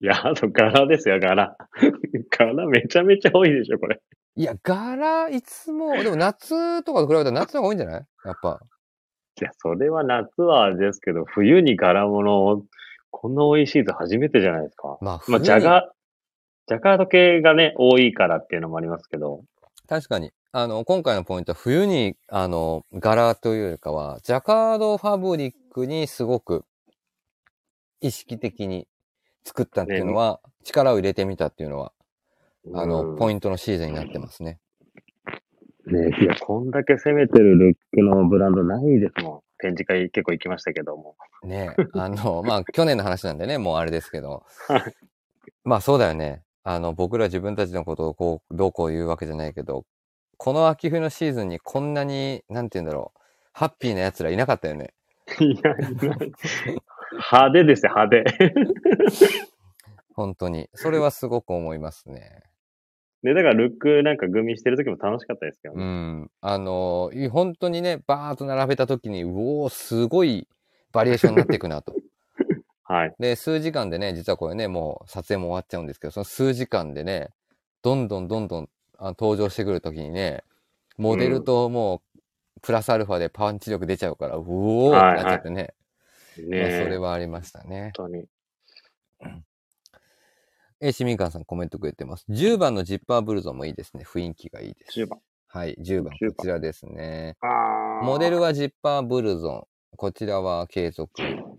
いや、あと柄ですよ、柄。柄めちゃめちゃ多いでしょ、これ。いや、柄、いつも、でも夏とかと比べたら夏の方が多いんじゃない？やっぱ。いや、それは夏はあれですけど、冬に柄物を、こんな多いシーズン初めてじゃないですか。まあ、まあ、ジャガ、ジャカード系がね、多いからっていうのもありますけど。確かに。あの、今回のポイントは冬に、あの、柄というよりかは、ジャカードファブリックにすごく意識的に作ったっていうのは、力を入れてみたっていうのは、あの、ポイントのシーズンになってますね。ト。ねいや、こんだけ攻めてるルックのブランドないですもん。展示会結構行きましたけども。ねあの、まあ、去年の話なんでね、もうあれですけどはい。まあ、そうだよね。あの、僕ら自分たちのことをこう、どうこう言うわけじゃないけど、この秋冬のシーズンにこんなに、なんて言うんだろう、ハッピーな奴らいなかったよね。いや、いない派手ですよ、派手。本当に。それはすごく思いますね。ね、だからルックなんかグミしてる時も楽しかったですけどうね。ん。あの、い本当にね、バーッと並べた時に、うおー、すごいバリエーションになっていくなと。はい。で、数時間でね、実はこれね、もう撮影も終わっちゃうんですけど、その数時間でね、どんどんどんどんあ登場してくる時にね、モデルともう、プラスアルファでパンチ力出ちゃうから、うおーってなっちゃってね。ねまあ、それはありましたね。本当に。え、市民館さんコメントくれてます。10番のジッパーブルゾンもいいですね。雰囲気がいいです。10番。はい、10番、10番こちらですね。モデルはジッパーブルゾン。こちらは継続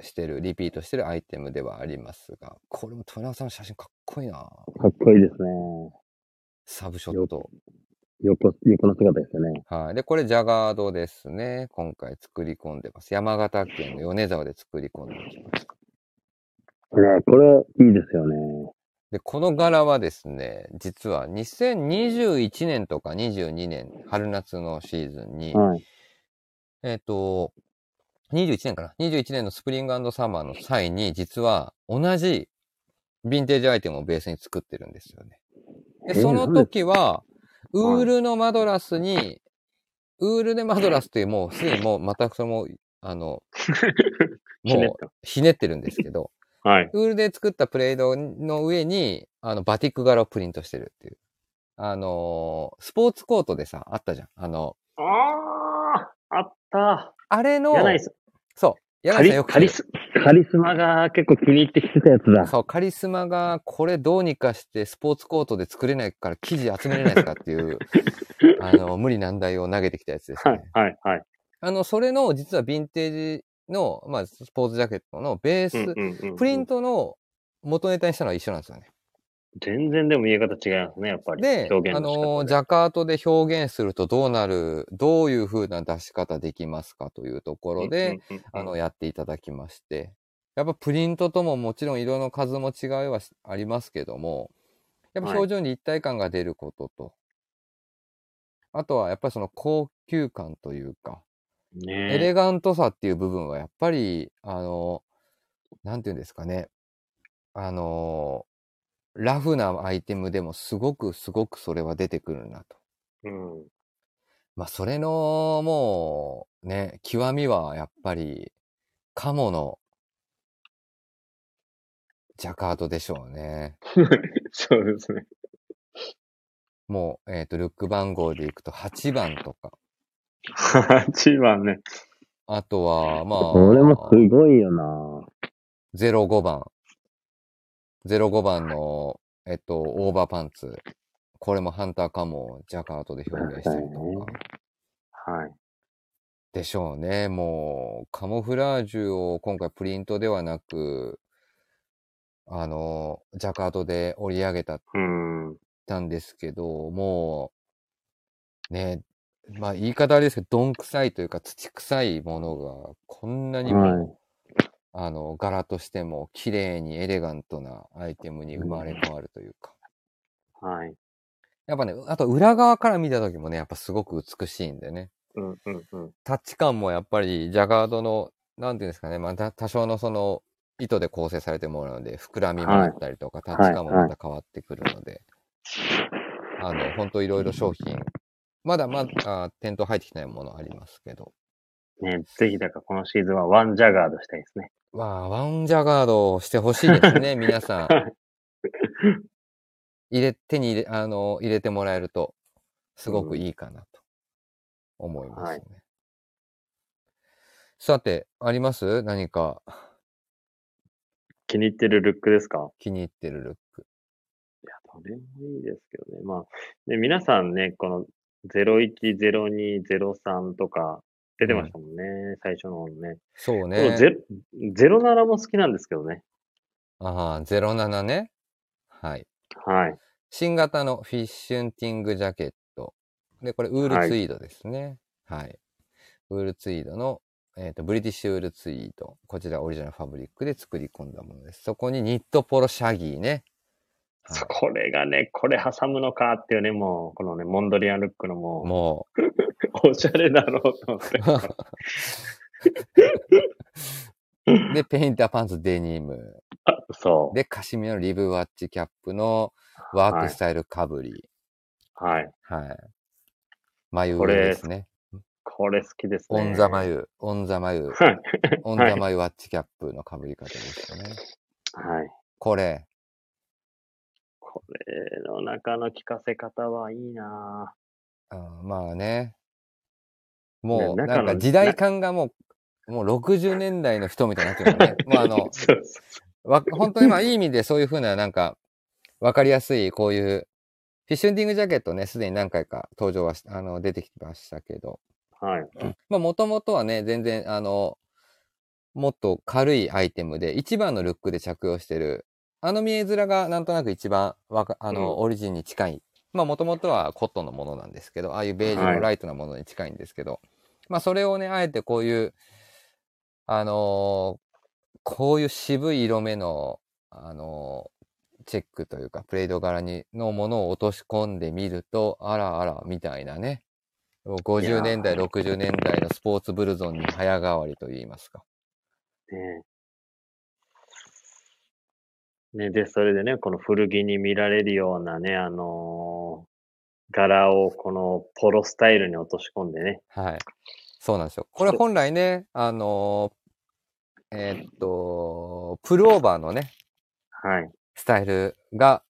してる、リピートしてるアイテムではありますが、これも豊永さんの写真かっこいいなかっこいいですね。サブショット。横、横の姿ですよね。はい。で、これジャガードですね。今回作り込んでます。山形県の米沢で作り込んできました。ねこれいいですよね。で、この柄はですね、実は2021年とか22年、春夏のシーズンに、はい。えっ、と、21年かな ?21 年のスプリングサマーの際に、実は同じヴィンテージアイテムをベースに作ってるんですよね。で、えーその時は、はいウールのマドラスに、ウールでマドラスっていうもうすでにもうまたそれも、あの、もうひねってるんですけど、はい。ウールで作ったプレードの上に、あの、バティック柄をプリントしてるっていう。あのースポーツコートでさ、あったじゃん。あの、あああったあれの。そう。カリカリス、カリスマが結構気に入ってきてたやつだ。そう、カリスマがこれどうにかしてスポーツコートで作れないから生地集めれないですかっていう、あの、無理難題を投げてきたやつですはねい。、はい、はい。あの、それの実はヴィンテージの、まあ、スポーツジャケットのベース、プリントの元ネタにしたのは一緒なんですよね。全然でも言い方違いますね、やっぱり。で、表現あの仕方で。の、ジャカートで表現するとどうなる、どういう風な出し方できますかというところで、、うんうんうんあの、やっていただきまして、やっぱプリントとももちろん色の数も違いはしありますけども、やっぱはい表情に一体感が出ることと、あとはやっぱりその高級感というか、ね。エレガントさっていう部分はやっぱり、あの、なんていうんですかね、あの、ラフなアイテムでもすごくすごくそれは出てくるなと。うん。まあ、それの、もう、ね、極みはやっぱり、カモの、ジャカートでしょうね。そうですね。もう、えっ、と、ルック番号でいくと8番とか。8番ね。あとは、まあ、これもすごいよな05番。05番の、えっと、オーバーパンツ。これもハンターカモをジャカートで表現したりとか。はい。でしょうね。もう、カモフラージュを今回プリントではなく、あの、ジャカートで織り上げたうん。たんですけど、もう、ね、まあ言い方あれですけど、どんくさいというか土臭いものが、こんなにも、はいあの、柄としても綺麗にエレガントなアイテムに生まれ変わるというか。はい。やっぱね、あと裏側から見た時もね、やっぱすごく美しいんでね。うんうんうん。タッチ感もやっぱりジャガードの、なんていうんですかね、まあた多少のその糸で構成されてるものなので、膨らみもあったりとか、タッチ感もまた変わってくるので、あの、ほんといろいろ商品、まだまだあ店頭入ってきてないものありますけど、ね、ぜひだからこのシーズンはワンジャガードしたいですね。まあ、ワンジャガードをしてほしいですね、皆さん。入れ、手に入れ、あの、入れてもらえると、すごくいいかなと思いますね。はいさて、あります？何か気に入ってるルックですか？気に入ってるルック。いや、どれもいいですけどね。まあ、で皆さんね、この01、02、03とか出てましたもんね。最初のね。そうね。ゼ07も好きなんですけどね。ああ、07ね。はい。はい。新型のフィッシュンティングジャケット。で、これウールツイードですね。はい。ウールツイードの、えっ、と、ブリティッシュウールツイード。こちらオリジナルファブリックで作り込んだものです。そこにニットポロシャギーね。これがね、これ挟むのかっていうね、もう、このね、モンドリアンルックのももう、おしゃれだろうと思って。う。で、ペインターパンツデニム。そで、カシミヤのリブワッチキャップのワークスタイルかぶり。う。はい。はい。眉上ですね。これ好きですね。オンザ眉。オンザ眉。はい。オンザ眉ワッチキャップのかぶり方ですよね。はい。これ。これの中の利かせ方はいいなあーまあね。もう、なんか時代感がもう、もう60年代の人みたいになってるよね。まああの、そうそわ、本当にまあいい意味でそういうふうななんか、わかりやすいこういう、フィッシュンディングジャケットね、すでに何回か登場はし、あの、出てきましたけど、うはい。まあもともとはね、全然あの、もっと軽いアイテムで、一番のルックで着用してる、あの見え面がなんとなく一番わか、あの、うんオリジンに近い。まあもともとはコットンのものなんですけど、ああいうベージュはいのライトなものに近いんですけど、まあそれをね、あえてこういう、あのーこういう渋い色目の、あのーチェックというか、プレード柄に、のものを落とし込んでみると、あらあら、みたいなね。50年代、いやー60年代のスポーツブルゾンに早変わりと言いますか。ねね、で、それでね、この古着に見られるようなね、あのー柄をこのポロスタイルに落とし込んでね。はい。そうなんですよ。これ本来ね、あのーえーっと、プルオーバーのね、はい。スタイルが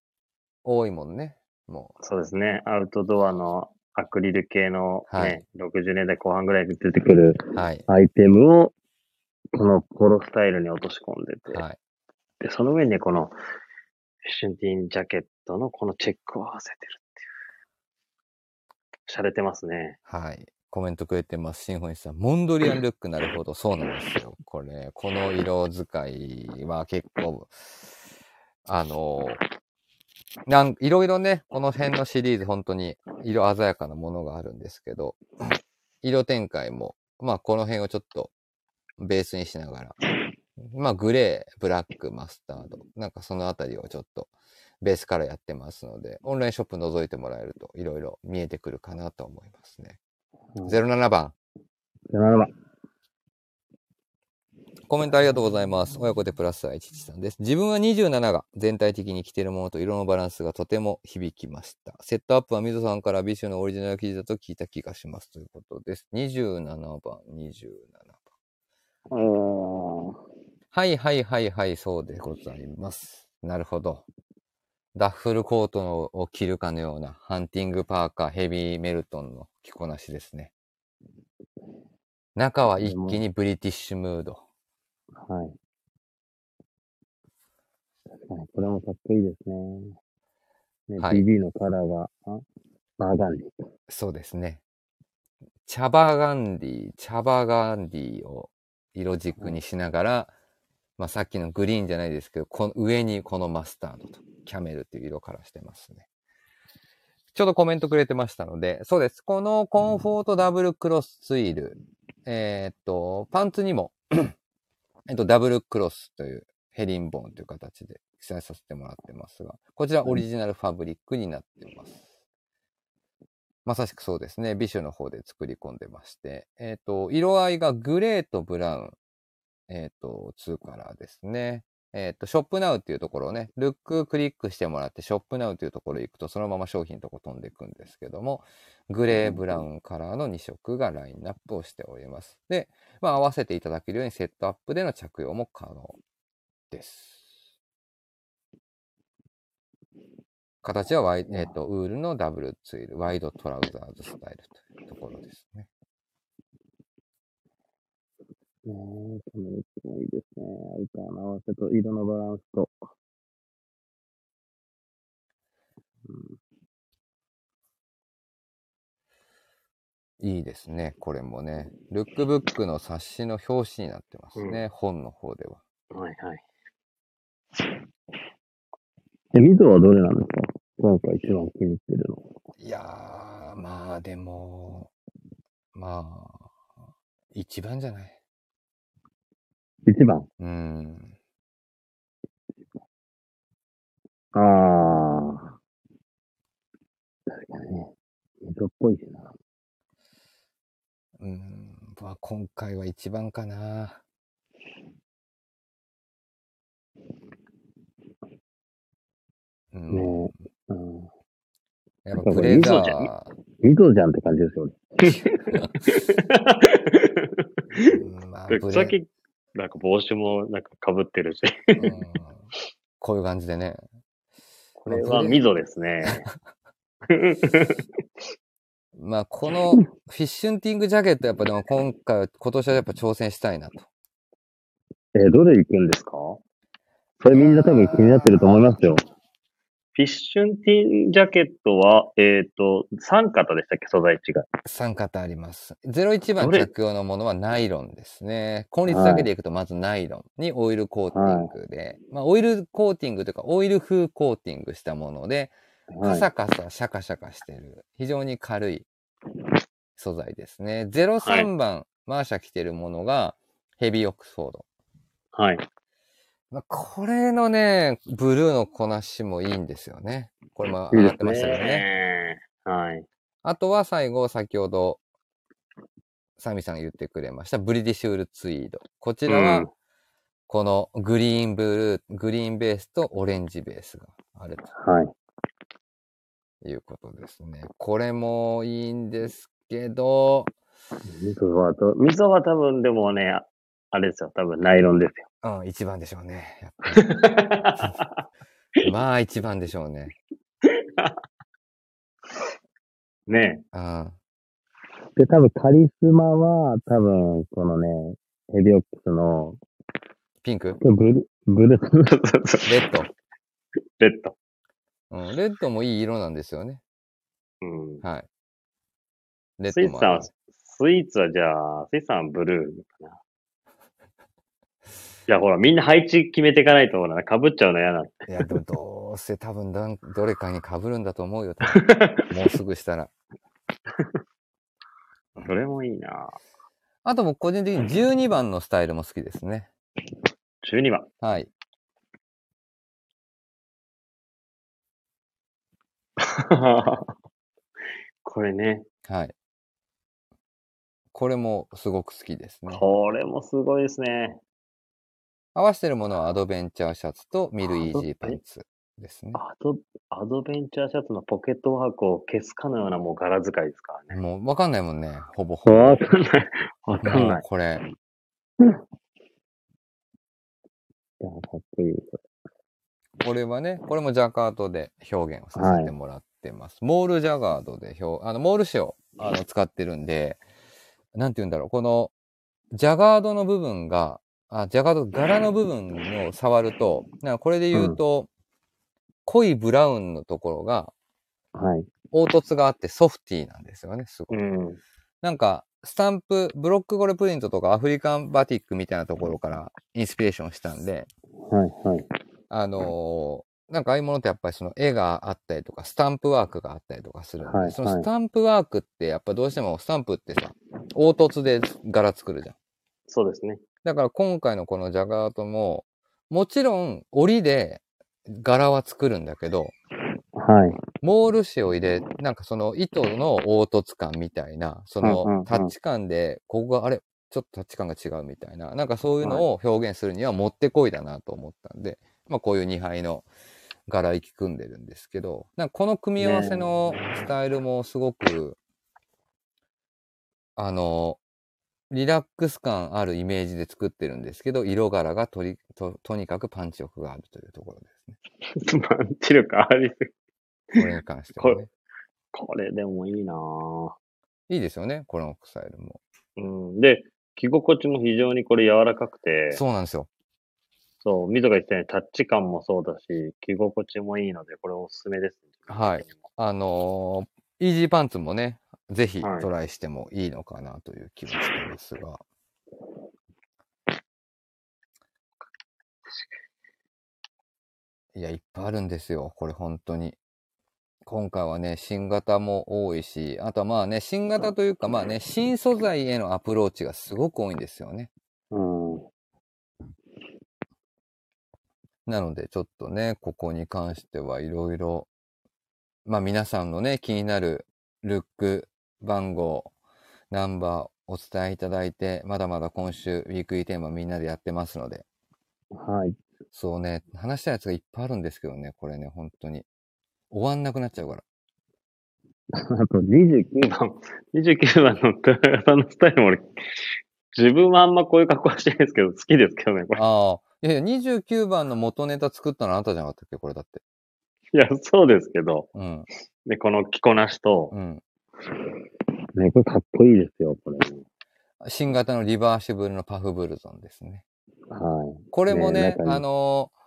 多いもんね。もそうですね。アウトドアのアクリル系のね、はい60年代後半ぐらいで出てくるう。はい。アイテムを、このポロスタイルに落とし込んでて、はい。で、その上にね、このシュンティーンジャケットのこのチェックを合わせてるっていう。洒落てますね。はい。コメントくれてます。シンフォニーさん。モンドリアンルック、なるほど。そうなんですよ。これ、この色使いは結構、あのなん、いろいろね、この辺のシリーズ、本当に色鮮やかなものがあるんですけど、色展開も、まあ、この辺をちょっとベースにしながら、まあ、グレー、ブラック、マスタード、なんかそのあたりをちょっとベースからやってますので、オンラインショップ覗いてもらえるといろいろ見えてくるかなと思いますね。07番。07番。コメントありがとうございます。親子でプラス愛父さんです。自分は27が全体的に着ているものと色のバランスがとても響きました。セットアップはみぞさんからビシュのオリジナル生地だと聞いた気がします。ということです。27番、27番。はいはいはいはい、そうでございます。なるほど。ダッフルコートのを着るかのようなハンティングパーカーヘビーメルトンの着こなしですね。中は一気にブリティッシュムード。はい。確かに、これもかっこいいですね。ね、はい BB のカラーが、あバーガンディ。そうですね。茶バガンディ、茶バガンディを色軸にしながら、まあさっきのグリーンじゃないですけど、この上にこのマスタードとキャメルっていう色からしてますね。ちょうどコメントくれてましたので、そうです。このコンフォートダブルクロスツイール、えーっと、パンツにも、えっと、ダブルクロスというヘリンボーンという形で記載させてもらってますが、こちらオリジナルファブリックになってます。まさしくそうですね。ビシュの方で作り込んでまして、えっ、と、色合いがグレーとブラウン、えっ、と、2カラーですね。えっ、と、ショップナウっていうところをね、ルッククリックしてもらって、ショップナウというところ行くと、そのまま商品とこ飛んでいくんですけども、グレー、ブラウンカラーの2色がラインナップをしております。で、まあ、合わせていただけるようにセットアップでの着用も可能です。形はワイ、えっ、と、ウールのダブルツイル、ワイドトラウザーズスタイルというところですね。ねえ、この位置もいいですね。アウターの合わせと色のバランスと。いいですね、これもね。ルックブックの冊子の表紙になってますね、本の方では。はいはい。え、溝はどれなんですか？今回一番気に入ってるの。いやー、まあでも、まあ、一番じゃない？一番。うん。ああ。確かにね。溝っぽいしな。うん、まあ今回は一番かな。うん。ねうん。やっぱブレザ溝じゃんー、溝じゃんって感じですよね。うんまあ、ブレさっき、なんか帽子もなんか被ってるし。うんこういう感じでね。これは溝ですね。まあ、このフィッシュンティングジャケット、やっぱでも今回は、今年はやっぱ挑戦したいなと。えーどれ行くんですか？それみんな多分気になってると思いますよ。フィッシュンティンジャケットは、えっ、と、3型でしたっけ？素材違い。3型あります。01番着用のものはナイロンですね。根率だけでいくと、まずナイロンにオイルコーティングで、まあ、オイルコーティングというか、オイル風コーティングしたもので、カはい。サカサ、シャカシャカしてる、非常に軽い素材ですね。03番、マーシャ着てるものが、ヘビーオックスフォード。はい。まあ、これのね、ブルーのこなしもいいんですよね。これも上がってましたけどね。ね。はい。あとは最後、先ほど、サミさんが言ってくれました、ブリディッシュウールツイード。こちらうんは、このグリーンブルー、グリーンベースとオレンジベースがあるはい。ということですね。これもいいんですけど、溝はと、溝は多分でもね、あれですよ。多分ナイロンですよ。うん、一番でしょうね。やっぱりまあ、一番でしょうね。ねうん。で、多分カリスマは、多分、このね、ヘビオックスの、ピンク？ブル、ブル、レッド。レッド。うん、レッドもいい色なんですよね。うん。はい。レッスイーツさんはスイーツはじゃあ、スイーツさんはブルーかな。いや、ほら、みんな配置決めていかないと、ほら、被っちゃうの嫌なんいや、でもどうせ多分だん どれかに被るんだと思うよ。多 分もうすぐしたら。それもいいなあと僕個人的に12番のスタイルも好きですね。12番。はい。これね、はい。これもすごく好きですね。これもすごいですね。合わせてるものはアドベンチャーシャツとミルイージーパンツですね。アド、アドベンチャーシャツのポケットワークを消すかのようなもう柄使いですからね。もうわかんないもんね。ほぼほぼ。わかんない。わかんもない。うこれ。いや、かっこいい。これはね、これもジャカートで表現をさせてもらってます。モールジャガードで表、あの、モール紙をあの使ってるんで、なんて言うんだろう、この、ジャガードの部分が、あ、ジャガード柄の部分を触ると、なんかこれで言うと、濃いブラウンのところが、はい。凹凸があってソフティーなんですよね、すごい。うん。なんか、スタンプ、ブロックゴレプリントとかアフリカンバティックみたいなところからインスピレーションしたんで、はい、はい。あのーなんかああいうものってやっぱりその絵があったりとか、スタンプワークがあったりとかするんで、はいそのスタンプワークってやっぱどうしてもスタンプってさ、凹凸で柄作るじゃん。そうですね。だから今回のこのジャガートも、もちろん折りで柄は作るんだけど、はい。モール紙を入れ、なんかその糸の凹凸感みたいな、そのタッチ感で、ここがあれ、ちょっとタッチ感が違うみたいな、なんかそういうのを表現するにはもってこいだなと思ったんで、まあこういう2杯の柄行き組んでるんですけど、なんかこの組み合わせのスタイルもすごく、あの、リラックス感あるイメージで作ってるんですけど、色柄がとりととにかくパンチ力があるというところですね。パンチ力ありすぎ。これに関してはね。これでもいいなぁ。いいですよね、このスタイルも。うん。で、着心地も非常にこれ柔らかくて、そうなんですよ。そう、ミゾが言ったようにタッチ感もそうだし、着心地もいいので、これおすすめです、ね。はい。あのーイージーパンツもね、ぜひはいトライしてもいいのかなという気もしてますが。いや、いっぱいあるんですよ。これ本当に。今回はね、新型も多いし、あとはまあね、新型というかまあね、新素材へのアプローチがすごく多いんですよね。うん。なので、ちょっとね、ここに関してはいろいろ、まあ皆さんのね、気になるルック、番号、ナンバーお伝えいただいて、まだまだ今週、ウィークリーテーマみんなでやってますので、はい。そうね、話したいやつがいっぱいあるんですけどね、これね、本当に。終わんなくなっちゃうから。あと29番、29番の豊川さんのスタイルも俺、自分はあんまこういう格好はしてないですけど、好きですけどね、これ。ああ、いやいや、29番の元ネタ作ったのあなたじゃなかったっけこれだって。いや、そうですけど、うん、で、この着こなしと、うん。ね、これかっこいいですよ、これ。新型のリバーシブルのパフブルゾンですね。はい。これもね、ねあのー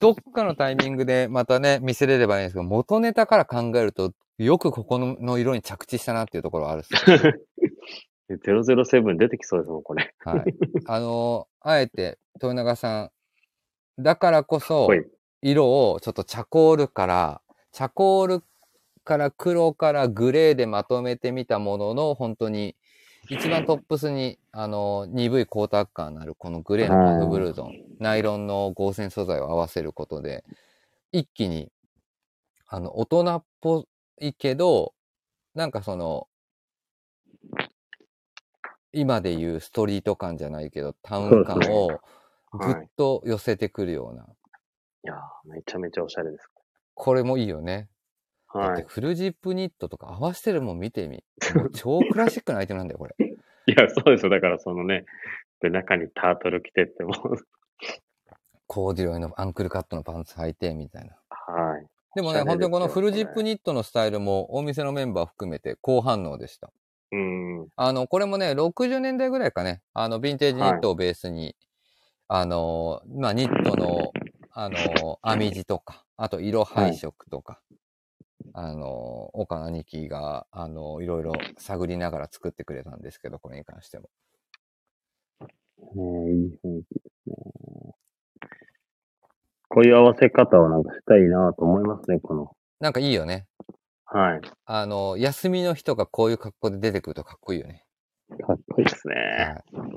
どっかのタイミングでまたね、見せれればいいんですけど、元ネタから考えると、よくここのの色に着地したなっていうところはあるっす よ007出てきそうですもん、これ。はい。あのーあえて、豊永さん、だからこそ色をちょっとチャコールから、チャコールから黒からグレーでまとめてみたものの、本当に、一番トップスに、あのー鈍い光沢感のあるこのグレーのパフブルゾン、ナイロンの合成素材を合わせることで、一気に、あの、大人っぽいけど、なんかその、今でいうストリート感じゃないけど、タウン感をぐっはい。と寄せてくるような。いやーめちゃめちゃおしゃれです。これもいいよね。はい。てフルジップニットとか合わせてるもん見てみ。超クラシックなアイテムなんだよ、これ。いや、そうですよ。だからそのね、で、中にタートル着てっても、コーデュロイのアンクルカットのパンツ履いて、みたいな。はい。でもね、おしゃれですよ本当にこのフルジップニットのスタイルも、お店のメンバー含めて好反応でした。うん。あの、これもね、60年代ぐらいかね、あの、ヴィンテージニットをベースに、あの、まあ、ニットの、あの、編み地とか、あと色配色とか、あの、岡の兄貴が、あの、いろいろ探りながら作ってくれたんですけど、これに関しても。ねいい雰囲気ですね。こういう合わせ方をなんかしたいなと思いますね、この。なんかいいよね。はい。あの、休みの日とかこういう格好で出てくるとかっこいいよね。かっこいいですね。はい。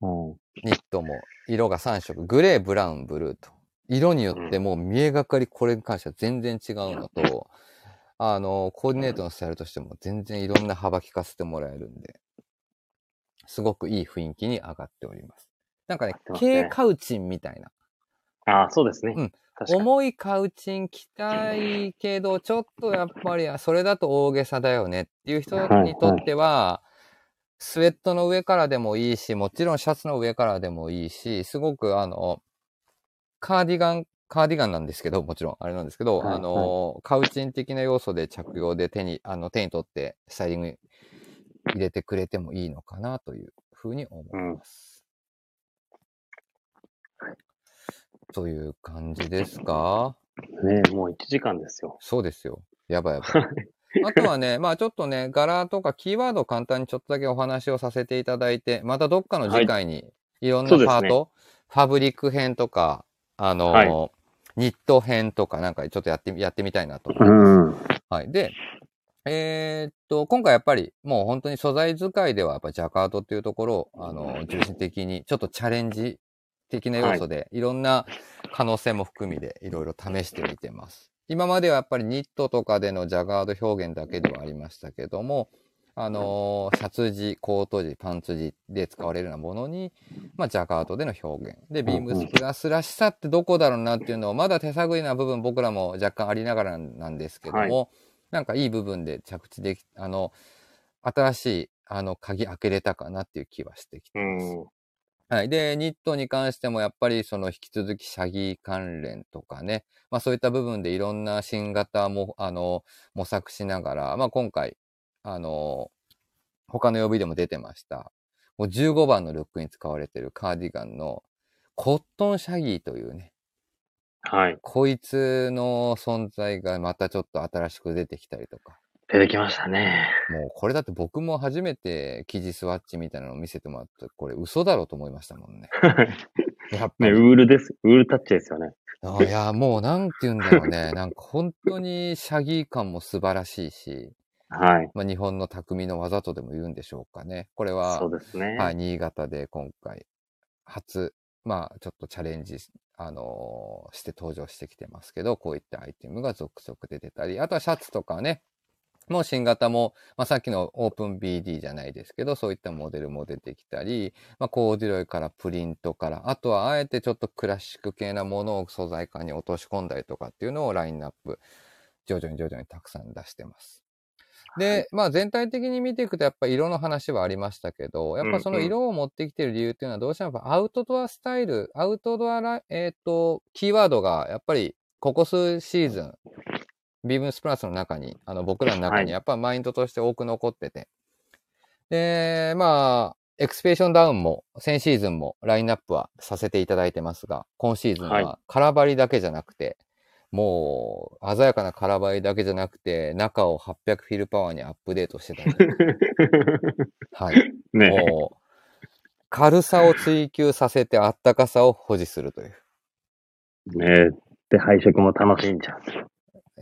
はい。ニットも色が3色、グレー、ブラウン、ブルーと。色によってもう見えがかりこれに関しては全然違うのと、あの、コーディネートのスタイルとしても全然いろんな幅利かせてもらえるんで、すごくいい雰囲気に上がっております。なんかね上がって、ますね軽カウチンみたいな。ああ、そうですね。うん。重いカウチン着たいけど、ちょっとやっぱり、それだと大げさだよねっていう人にとっては、スウェットの上からでもいいし、もちろんシャツの上からでもいいし、すごくあの、カーディガン、カーディガンなんですけど、もちろんあれなんですけど、はいあの、カウチン的な要素で着用で手に、あの、手に取ってスタイリングに入れてくれてもいいのかなというふうに思います。という感じですか？ねもう1時間ですよ。そうですよ。やばいやばい。あとはね、まあちょっとね、柄とかキーワードを簡単にちょっとだけお話をさせていただいて、またどっかの次回にいろんなパート、ファブリック編とか、あの、はいニット編とかなんかちょっとやってみ、やってみたいなと思います。ん。はい。で、えーっと、今回やっぱりもう本当に素材使いではやっぱジャカートっていうところを、あの、重心的にちょっとチャレンジ的な要素で、い、ろんな可能性も含みでいろいろ試してみてます。今まではやっぱりニットとかでのジャガード表現だけではありましたけども、あのーシャツ地、コート地、パンツ地で使われるようなものに、まあ、ジャカートでの表現。で、ビームスプラスらしさってどこだろうなっていうのを、まだ手探りな部分僕らも若干ありながらなんですけども、なんかいい部分で着地でき、あの、新しい、あの、鍵開けれたかなっていう気はしてきてうます。ん。はい。で、ニットに関してもやっぱりその引き続きシャギー関連とかね、まあそういった部分でいろんな新型も、あの、模索しながら、まあ今回、あの、他の曜日でも出てました。もう15番のルックに使われてるカーディガンのコットンシャギーというね、はい。こいつの存在がまたちょっと新しく出てきたりとか。出てきましたね。もうこれだって僕も初めて生地スワッチみたいなのを見せてもらって、これ嘘だろうと思いましたもんね。やっぱね、り。ウールです。ウールタッチですよね。あいや、もうなんて言うんだろうね。なんか本当にシャギー感も素晴らしいし、はい。まあ、日本の匠の技とでも言うんでしょうかね。これは、そうですね。はい、新潟で今回、初、まあ、ちょっとチャレンジ、あのーして登場してきてますけど、こういったアイテムが続々出てたり、あとはシャツとかね、もう新型も、まあ、さっきのオープン BD じゃないですけど、そういったモデルも出てきたり、まあ、コーデュロイからプリントから、あとはあえてちょっとクラシック系なものを素材感に落とし込んだりとかっていうのをラインナップ、徐々に徐々にたくさん出してます。で、まあ全体的に見ていくとやっぱ色の話はありましたけど、やっぱその色を持ってきてる理由っていうのはどうしてもやっぱアウトドアスタイル、アウトドアラ、えっ、と、キーワードがやっぱりここ数シーズン、ビームスプラスの中に、あの僕らの中はい。にやっぱマインドとして多く残ってて。で、まあ、エクスペディションダウンも先シーズンもラインナップはさせていただいてますが、今シーズンはは空張りだけじゃなくて、もう鮮やかな空張りだけじゃなくて、中を800フィルパワーにアップデートしてた。はい。ね。もう、軽さを追求させてあったかさを保持するという。ねで、配色も楽しんじゃう。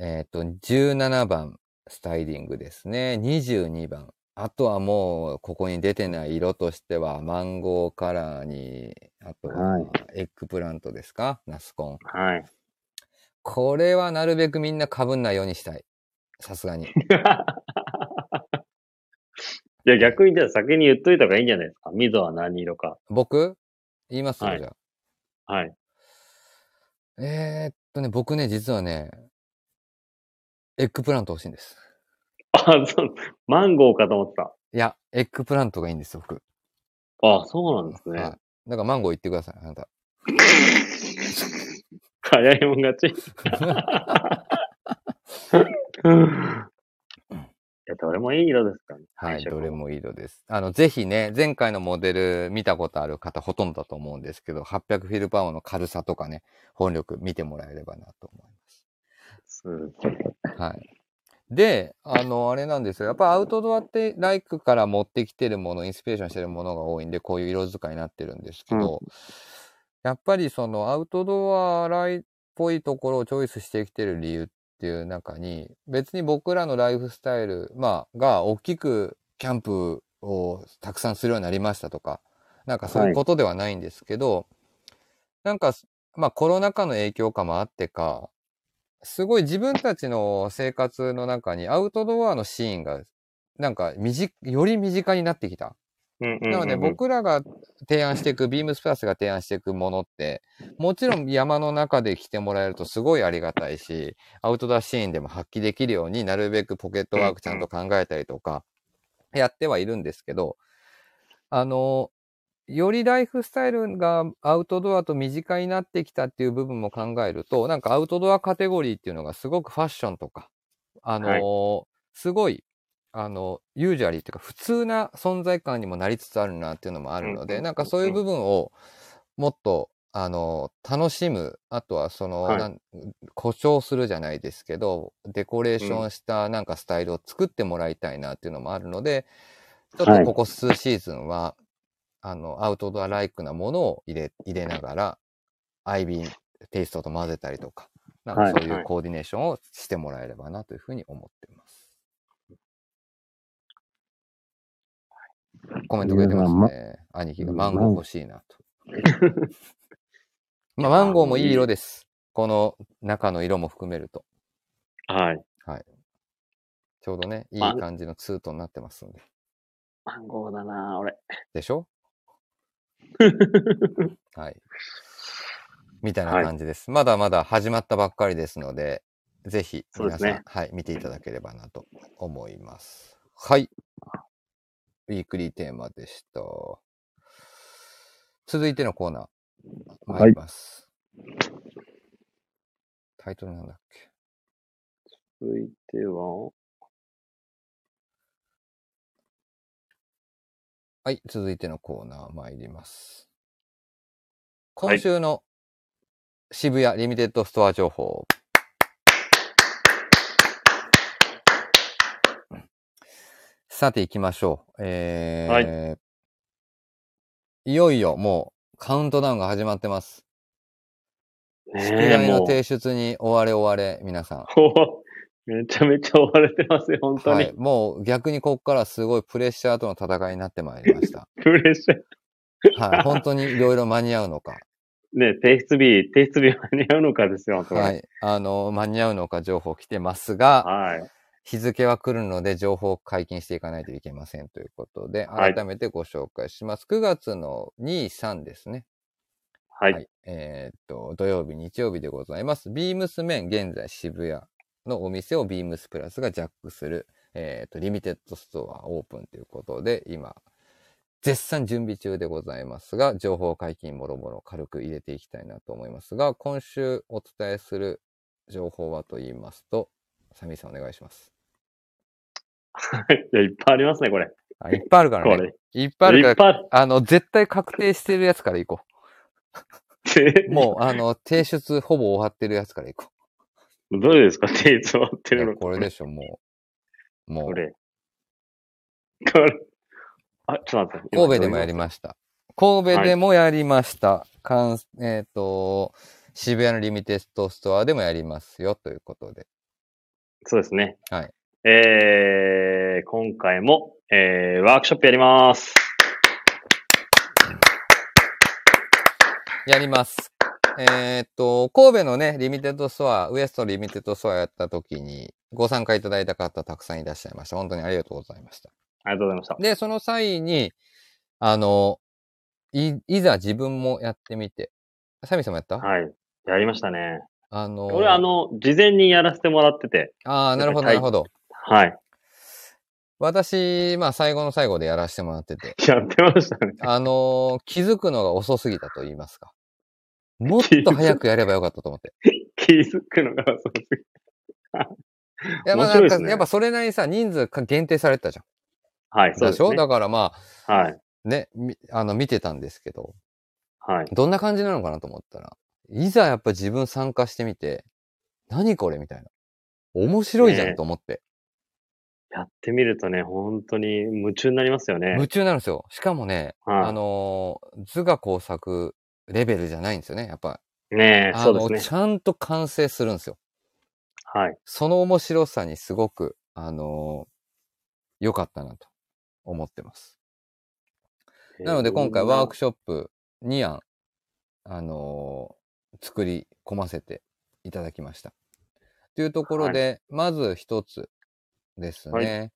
えっ、と、17番スタイリングですね。22番。あとはもう、ここに出てない色としては、マンゴーカラーに、あとははい、エッグプラントですか？茄子紺。はい。これはなるべくみんな被んないようにしたい。さすがに。いや、逆にじゃあ先に言っといた方がいいんじゃないですか？ MZOは何色か。僕？言います？よ、はいじゃはい。あ。えー、っとね、僕ね、実はね、エッグプラント欲しいんです。あ、そう、マンゴーかと思ってた。いや、エッグプラントがいいんですよ、僕。あ、そうなんですね。はい。だからマンゴー言ってください、あなた。早いもん勝ち。いや、どれもいい色ですからね。はい、どれ。もいい色です。あの、ぜひね、前回のモデル見たことある方ほとんどだと思うんですけど、800フィルパワーの軽さとかね、本力見てもらえればなと思います。うんはい。で、あの、あれなんですよ。やっぱアウトドアってライクから持ってきてるもの、インスピレーションしてるものが多いんで、こういう色使いになってるんですけど、やっぱりそのアウトドアライっぽいところをチョイスしてきてる理由っていう中に、別に僕らのライフスタイル、まあ、が大きくキャンプをたくさんするようになりましたとか、なんかそういうことではないんですけど、なんか、まあコロナ禍の影響かもあってか、すごい自分たちの生活の中にアウトドアのシーンが、なんか、より身近になってきた。なので僕らが提案していく、ビームスプラスが提案していくものって、もちろん山の中で来てもらえるとすごいありがたいし、アウトドアシーンでも発揮できるようになるべくポケットワークちゃんと考えたりとか、やってはいるんですけど、あの、よりライフスタイルがアウトドアと身近になってきたっていう部分も考えると、なんかアウトドアカテゴリーっていうのがすごくファッションとか、あの、すごい、あの、ユージュアリーっていうか普通な存在感にもなりつつあるなっていうのもあるので、なんかそういう部分をもっとあの、楽しむ、あとはその、はい。なん誇張するじゃないですけど、デコレーションしたなんかスタイルを作ってもらいたいなっていうのもあるので、ちょっとここ数シーズンは、あの、アウトドアライクなものを入れ、入れながら、アイビン、テイストと混ぜたりとか、なんかそういはい。うコーディネーションをしてもらえればなというふうに思っています。コメントくれてますね。兄貴がマンゴー欲しいなと。まあ、マンゴーもいい色です。この中の色も含めると。はい。ちょうどね、いいまあ感じのツートンになってますんで。マンゴーだな俺。でしょ？はい。みたいな感じです。まだまだ始まったばっかりですので、ぜひ皆さん、ねはい、見ていただければなと思います。はい。ウィークリーテーマでした。続いてのコーナー、参ります。タイトルなんだっけ？続いては、はい、続いてのコーナー参ります。今週の渋谷リミテッドストア情報。さて行きましょう。えー、い、よいよもうカウントダウンが始まってます。宿ねえ、題の提出に追われ追われ、皆さん。ほめちゃめちゃ追われてますよ、本当に。はい。もう逆にここからすごいプレッシャーとの戦いになってまいりました。プレッシャー。はい。本当にいろいろ間に合うのか。ね、提出日、提出日間に合うのかですよ、はい。あの、間に合うのか情報来てますが、はい。日付は来るので情報を解禁していかないといけませんということで、はい改めてご紹介します。9月の2、3ですね。はい。えーっと、土曜日、日曜日でございます。ビームスメン、現在渋谷のお店をビームスプラスがジャックする、えーっと、リミテッドストアオープンということで、今、絶賛準備中でございますが、情報解禁もろもろ軽く入れていきたいなと思いますが、今週お伝えする情報はと言いますと、サミーさんお願いします。いや、いっぱいありますね、これ。あいっぱいあるからこね。れ。いっぱいあるから、あの、絶対確定してるやつからいこう。もう、あの、提出ほぼ終わってるやつからいこう、どれですか？提出終わってるのこれでしょ、もう。もう、これ。これ。あ、ちょっと待って。神戸でもやりました。神戸でもやりました。かんえっ、と、渋谷のリミテッドストアでもやりますよ、ということで。そうですね。はい。えー、今回も、えー、ワークショップやります。やります。えっ、と、神戸のね、リミテッドストア、ウエストリミテッドストアやった時に、ご参加いただいた方たくさんいらっしゃいました。本当にありがとうございました。ありがとうございました。で、その際に、あの、い、いざ自分もやってみて。サミさんもやった、はい。やりましたね。あの、俺、あの、事前にやらせてもらってて。ああ、なるほど、はないるほど。はい。私、まあ、最後の最後でやらせてもらってて、やってましたね。あの、気づくのが遅すぎたと言いますか。もっと早くやればよかったと思って。気づくのがそうすぎいや、まあ、なんか、ねやっぱそれなりにさ、人数か限定されてたじゃん。はい、そうでしょ？だからまはい。あ、ね、みあの、見てたんですけど、はい。どんな感じなのかなと思ったら、いざやっぱ自分参加してみて、何これみたいな。面白いじゃんねと思って。やってみるとね、本当に夢中になりますよね。夢中になるんですよ。しかもね、はいあのー図画工作レベルじゃないんですよね。やっぱ、ねえ、あの、そうですね。ちゃんと完成するんですよ。はい。その面白さにすごく、あのー良かったなと思ってます。なので今回ワークシショップ2案、あのー作り込ませていただきました。というところで、まず一つですね。は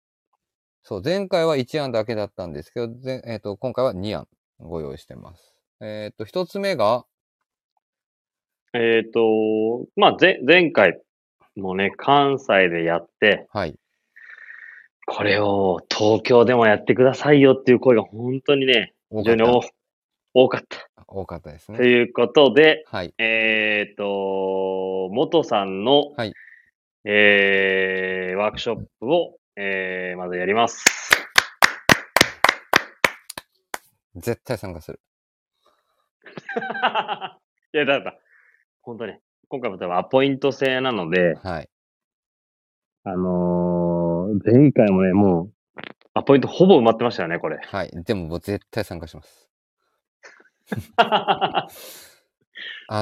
そう、前回は1案だけだったんですけど、ぜえっ、と、今回は2案ご用意してます。えっ、と、一つ目が、えっ、と、まあ、ぜ、前回もね、関西でやって、はい。これを東京でもやってくださいよっていう声が本当にね、非常に多多かった。多かったですとね。いうことで、はい。えっ、と、元さんの、はいえー、ワークショップを、えー、まずやります。絶対参加する。いや、だから、本当ね、今回も多分アポイント制なので、はい。あのー、前回もね、もう、アポイントほぼ埋まってましたよね、これ。はい。でも、もう絶対参加します。あ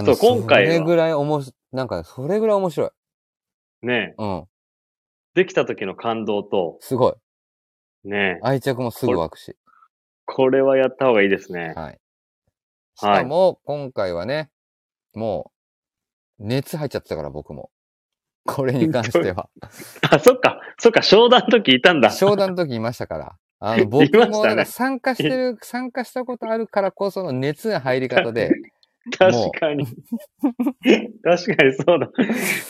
の、そう今回はそれぐらいおもし、なんか、それぐらい面白い。ねうん。できた時の感動と、すごい。ね愛着もすぐ湧くし。これはやった方がいいですね。はい。しかも、今回はね、もう、熱入っちゃってたから、僕も。これに関しては。あ、そっか、そっか、商談の時いたんだ。商談の時いましたから。あの、い僕も、参加してる、参加したことあるからこその熱の入り方で、確かに。確かにそうだ。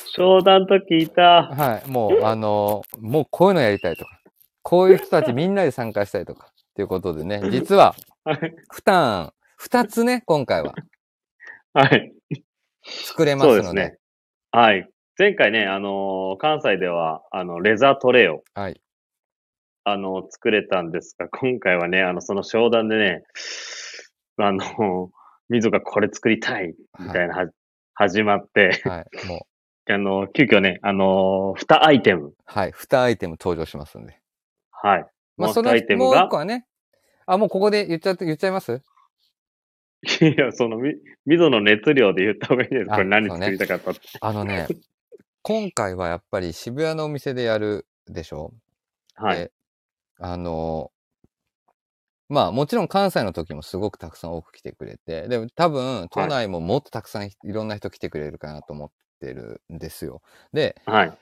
商談の時いた。はい、もう、あの、もうこういうのやりたいとか、こういう人たちみんなで参加したいとか、っていうことでね、実は、はい。負担、二つね、今回ははい。作れまそうですすので、ね。はい。前回ね、あのー関西では、あの、レザートレイを、はい。あの作れたんですが、今回はね、あの、その商談でね、あのみぞがこれ作りたい、みたいな、は始まって、はい。もう、あの、急遽ね、あのー、2アイテム。はい。二アイテム登場しますんで。はい。まあ、その、二アイテムもうが一個はね、あ、もうここで言っちゃって、言っちゃいます？いや、その、み、みぞの熱量で言った方がいいです。あこれ何作りたかったって。あのね、今回はやっぱり渋谷のお店でやるでしょ？はい。であの、まあもちろん関西の時もすごくたくさん多く来てくれて、でも多分都内ももっとたくさんいろんな人来てくれるかなと思ってるんですよ。で、はい。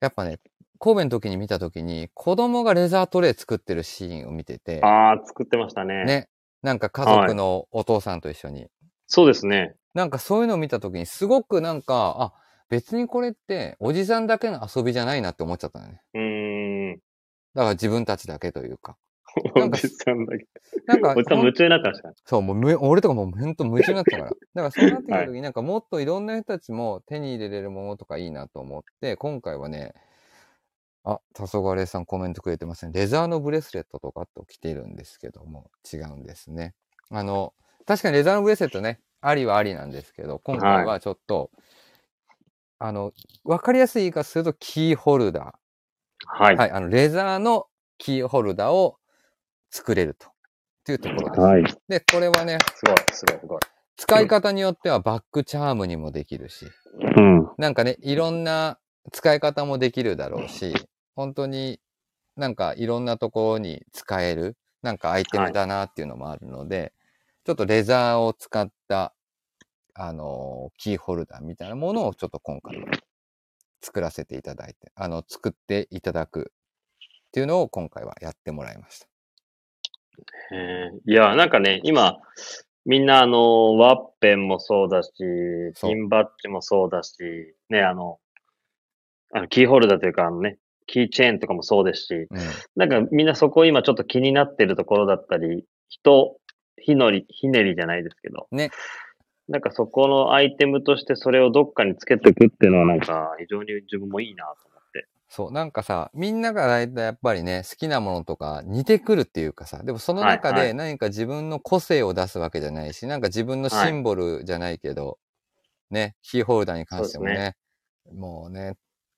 やっぱね、神戸の時に見た時に子供がレザートレイ作ってるシーンを見てて、ああ、作ってましたね。ね、なんか家族のお父さんと一緒に、そうですね。なんかそういうのを見た時にすごくなんか、あ、別にこれっておじさんだけの遊びじゃないなって思っちゃったのね。うーん。だから自分たちだけというか。なんかおじさんだけ。なんか、おじさん夢中になってましたね。そう、もうむ、俺とかもうほんと夢中になってたから。だからそうなってきた時に、なんかもっといろんな人たちも手に入れれるものとかいいなと思って、今回はね、あ、黄昏さんコメントくれてますね。レザーのブレスレットとかと来てるんですけども、違うんですね。あの、確かにレザーのブレスレットね、ありはありなんですけど、今回はちょっと、あの、わかりやすい言い方するとキーホルダはい。ー。はい、あの、レザーのキーホルダーを作れると。っていうところです。はい。で、これはね、すごい、すごい、すごい。使い方によってはバックチャームにもできるし、うん。なんかね、いろんな使い方もできるだろうし、本当になんかいろんなところに使える、なんかアイテムだなっていうのもあるので、ちょっとレザーを使った、あのーキーホルダーみたいなものをちょっと今回は作らせていただいて、あの、作っていただくっていうのを今回はやってもらいました。えーいや、なんかね、今、みんなあの、ワッペンもそうだし、ピンバッジもそうだし、ね、あの、あのキーホルダーというか、あのね、キーチェーンとかもそうですし、うん。なんかみんなそこ今ちょっと気になってるところだったり、人、ひのり、ひねりじゃないですけど、ね。なんかそこのアイテムとしてそれをどっかにつけていくっていうのはなんか非常に自分もいいなと思って。そう、なんかさ、みんなが大体やっぱりね、好きなものとか似てくるっていうかさ、でもその中はいはい。で何か自分の個性を出すわけじゃないし、なんか自分のシンボルじゃないけど、ね、キーホルダーに関してもそうでね、もうね、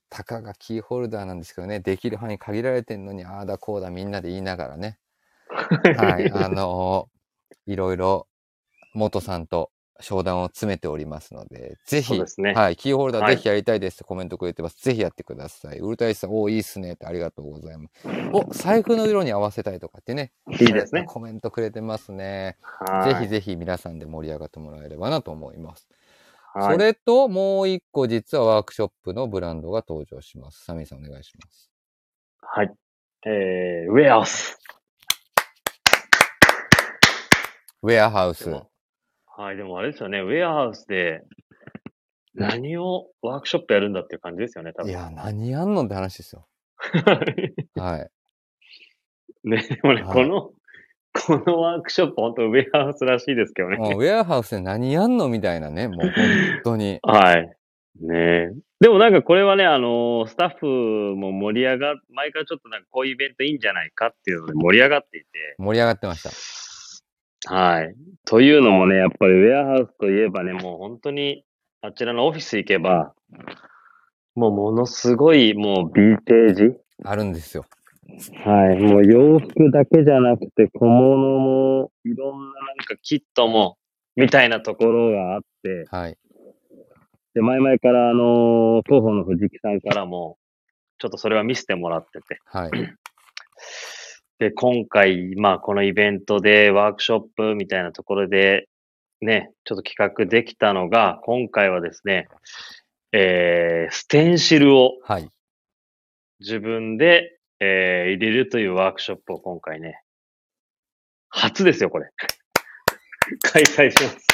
たかがキーホルダーなんですけどね、できる範囲限られてんのに、ああだこうだみんなで言いながらね、はい、あのいろいろ元さんと商談を詰めておりますので、ぜひ、ねはい、キーホルダーはいぜひやりたいですってコメントくれてます。ぜひやってください。ウルトライスさん、おーいいっすねってありがとうございます。お、財布の色に合わせたいとかってね。いいですね。コメントくれてますね。はい。ぜひぜひ皆さんで盛り上がってもらえればなと思います。はいそれと、もう一個実はワークショップのブランドが登場します。サミーさんお願いします。はい。えー、ウェアハウス。ウェアハウスはい、でもあれですよね、ウェアハウスで何をワークショップやるんだっていう感じですよね、多分。いや、何やんのって話ですよ。はい。ね、でもね、はいこの、このワークショップ、本当ウェアハウスらしいですけどね。ウェアハウスで何やんのみたいなね、もう本当に。はい。ねでもなんかこれはね、あのースタッフも盛り上が、毎回ちょっとなんかこういうイベントいいんじゃないかっていうので盛り上がっていて、盛り上がってました。はい。というのもね、やっぱりウェアハウスといえばね、もう本当に、あちらのオフィス行けば、もうものすごい、もうビンテージあるんですよ。はい。もう洋服だけじゃなくて小物も、いろんななんかキットも、みたいなところがあって、はい。で、前々からあの、広報の藤木さんからも、ちょっとそれは見せてもらってて。はい。で、今回、まあ、このイベントでワークショップみたいなところで、ね、ちょっと企画できたのが、今回はですね、えー、ステンシルをはい。自分で、えー、入れるというワークショップを今回ね、初ですよ、これ。開催します。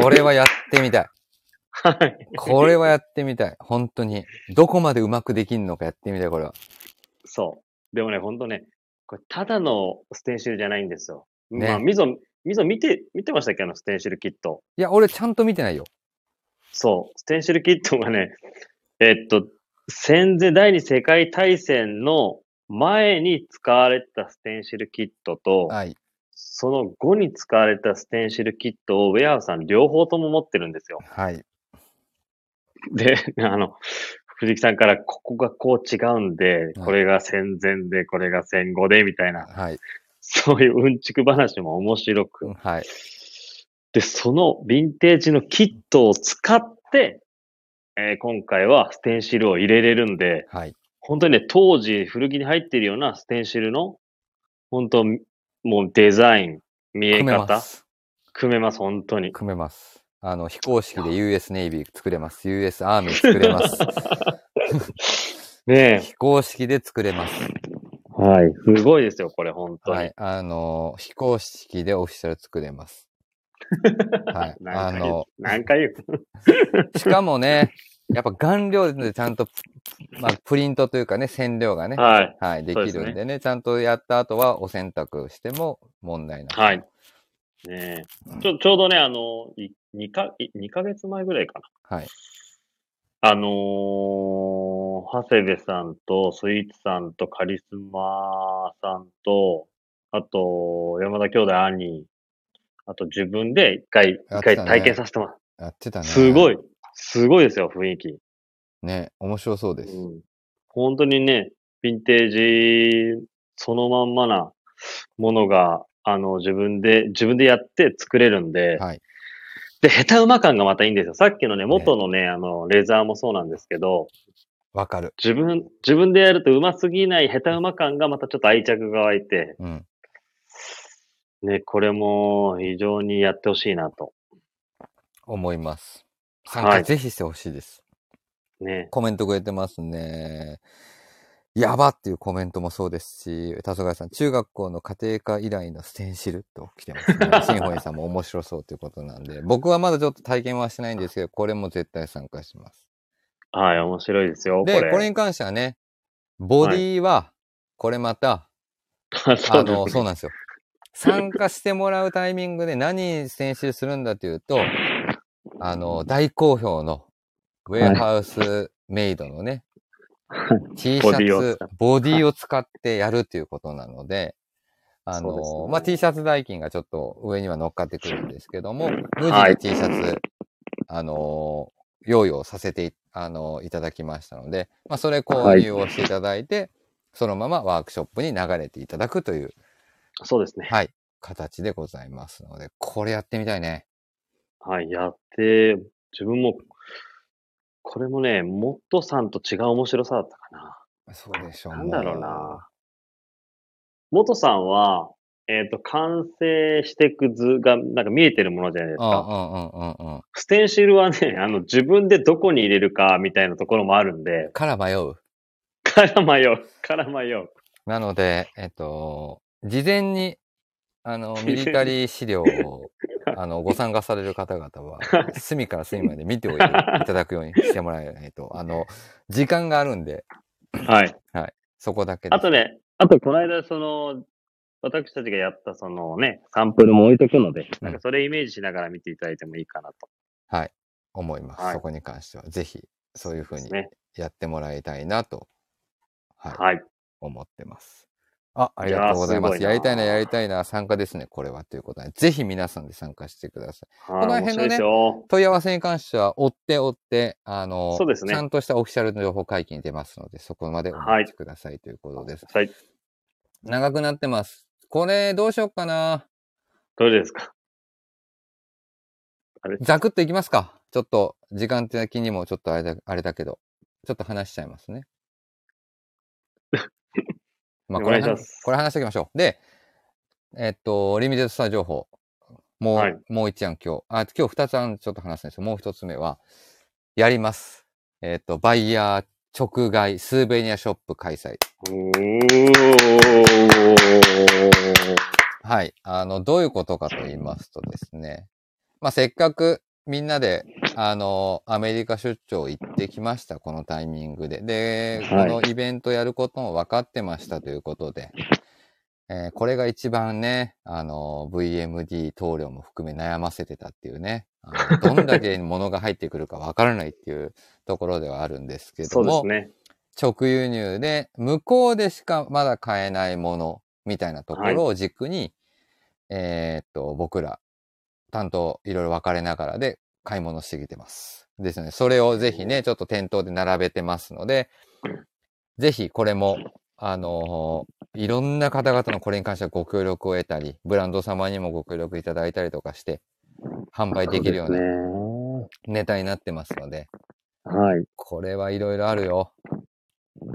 これはやってみたい。はい。これはやってみたい。本当に。どこまでうまくできんのかやってみたい、これは。そう。でもね、ほんとね、これ、ただのステンシルじゃないんですよ。ねまあ、みぞ、みぞ見て、見てましたっけ？あのステンシルキット。いや、俺ちゃんと見てないよ。そう。ステンシルキットがね、えっと、戦前第二次世界大戦の前に使われたステンシルキットと、はい。その後に使われたステンシルキットをウェアさん両方とも持ってるんですよ。はい。で、あの、藤木さんからここがこう違うんで、これが戦前で、これが戦後で、みたいな、はい。そういううんちく話も面白く。はい。で、そのヴィンテージのキットを使って、えー今回はステンシルを入れれるんで、はい。本当にね、当時古着に入っているようなステンシルの、本当もうデザイン、見え方、す。組めます、本当に。組めます。あの、非公式で US ネイビー作れます。US アーミー作れます。ね非公式で作れます。え。はい。すごいですよ、これ、本当に。はい。あの、非公式でオフィシャル作れます。はい。あの、何回言う しかもね、やっぱ顔料でちゃんと、まあ、プリントというかね、染料がね、はい。はい、できるんでね、ちゃんとやった後はお洗濯しても問題ない。はい。ねえ。ちょ、ちょうどね、あの、い2か、い2ヶ月前ぐらいかな。はい。あのー、長谷部さんと、スイーツさんと、カリスマさんと、あと、山田兄弟兄、あと自分で一回、やってたね一回体験させてもらう。やってたね。すごい、すごいですよ、雰囲気。ね、面白そうです。うん。本当にね、ヴィンテージ、そのまんまなものが、あの、自分で、自分でやって作れるんで、はい。で、下手馬感がまたいいんですよ。さっきのね、元のね、あの、レザーもそうなんですけど、わかる。自分、自分でやると上手すぎない下手馬感がまたちょっと愛着が湧いて、うん。ね、これも非常にやってほしいなと。思います。参はい加ぜひしてほしいです。ね。コメントくれてますね。やばっていうコメントもそうですし、黄昏さん、中学校の家庭科以来のステンシルと来てますね。シンホイさんも面白そうということなんで、僕はまだちょっと体験はしてないんですけど、これも絶対参加します。はい、面白いですよ、こで、れ。これに関してはね、ボディは、これまた、あ そうですねあの、そうなんですよ。参加してもらうタイミングで何に選手するんだというと、あの、大好評の、ウェアハウスメイドのね、T シャツボディを使ってやるということなので、あそうですねの、まあ、T シャツ代金がちょっと上には乗っかってくるんですけども、無はい地で T シャツ、あの、用意をさせてい、あの、いただきましたので、まあ、それ購入をしていただいて、そのままワークショップに流れていただくという、そうですね。はい、形でございますので、これやってみたいね。はい、やって、自分も、これもね、モットさんと違う面白さだったかな。そうでしょう。なんだろうもな。モトさんは、えっ、と、完成していく図が、なんか見えてるものじゃないですうんか。うんうんうんうん。ステンシルはね、あの、自分でどこに入れるか、みたいなところもあるんで、から迷う。から迷う、から迷う。なので、えっと、事前に、あの、ミリタリー資料を、あの、ご参加される方々は、隅から隅まで見ておいていただくようにしてもらえないと、あの、時間があるんで、はい。そこだけ。あとね、あとこの間、その、私たちがやったそのね、サンプルも置いとくので、なんかそれイメージしながら見ていただいてもいいかなと。はい、思います。はいそこに関しては、ぜひ、そういうふうにね。やってもらいたいなと、はい、はい。思ってます。あ、ありがとうございます。すやりたいな、やりたいな、参加ですね、これは。ということで、ぜひ皆さんで参加してください。ここの辺のね。問い合わせに関しては、追って追って、あの、そうですねちゃんとしたオフィシャルの情報解禁に出ますので、そこまでお待ちくださいということです。はい。長くなってます。これ、どうしよっかな？どれですか？あれ？ザクッといきますか。ちょっと、時間的にもちょっとあれだあれだけど、ちょっと話しちゃいますね。まあ、これこれ話しておきましょう。で、えっと、リミテッドスター情報。もう、はいもう一案今日。あ、今日二つ案ちょっと話すんですよ。もう一つ目は、やります。えっと、バイヤー直外スーベニアショップ開催。はい。あの、どういうことかと言いますとですね。まあ、せっかくみんなで、あの、アメリカ出張行ってきました、このタイミングで。で、はいこのイベントやることも分かってましたということで、えーこれが一番ね、あの、VMD 棟梁も含め悩ませてたっていうね、あの どんだけ物が入ってくるか分からないっていうところではあるんですけども、ね。直輸入で向こうでしかまだ買えないものみたいなところを軸に、えーっと、僕ら担当いろいろ分かれながらで買い物してきてます。ですね。それをぜひね、ちょっと店頭で並べてますので、ぜひこれも、あのーいろんな方々のこれに関してはご協力を得たり、ブランド様にもご協力いただいたりとかして、販売できるようなね。ネタになってますので、はい。これはいろいろあるよ。こ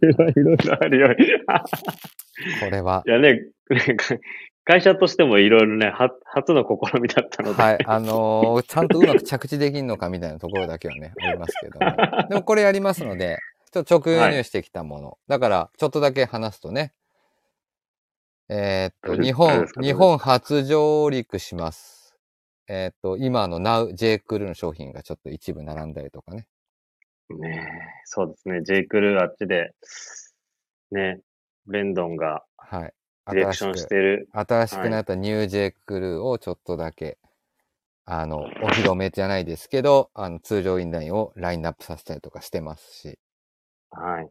れはいろいろあるよ。これは。いやね、会社としてもいろいろね、は初の試みだったので。はい。あのー ちゃんとうまく着地できんのかみたいなところだけはね、ありますけども。でもこれやりますので、ちょっと直輸入してきたもの。だから、ちょっとだけ話すとね。えーっと、日本日本初上陸します。えーっと、今の Now J. クルーの商品がちょっと一部並んだりとかね。ねえそうですね。J. クルーあっちで、ね、レンドンがはい。ディレクションしてる。新しくなったニュー J. クルーをちょっとだけ、あの、お披露目じゃないですけど、あの、通常インラインをラインナップさせたりとかしてますし、はい。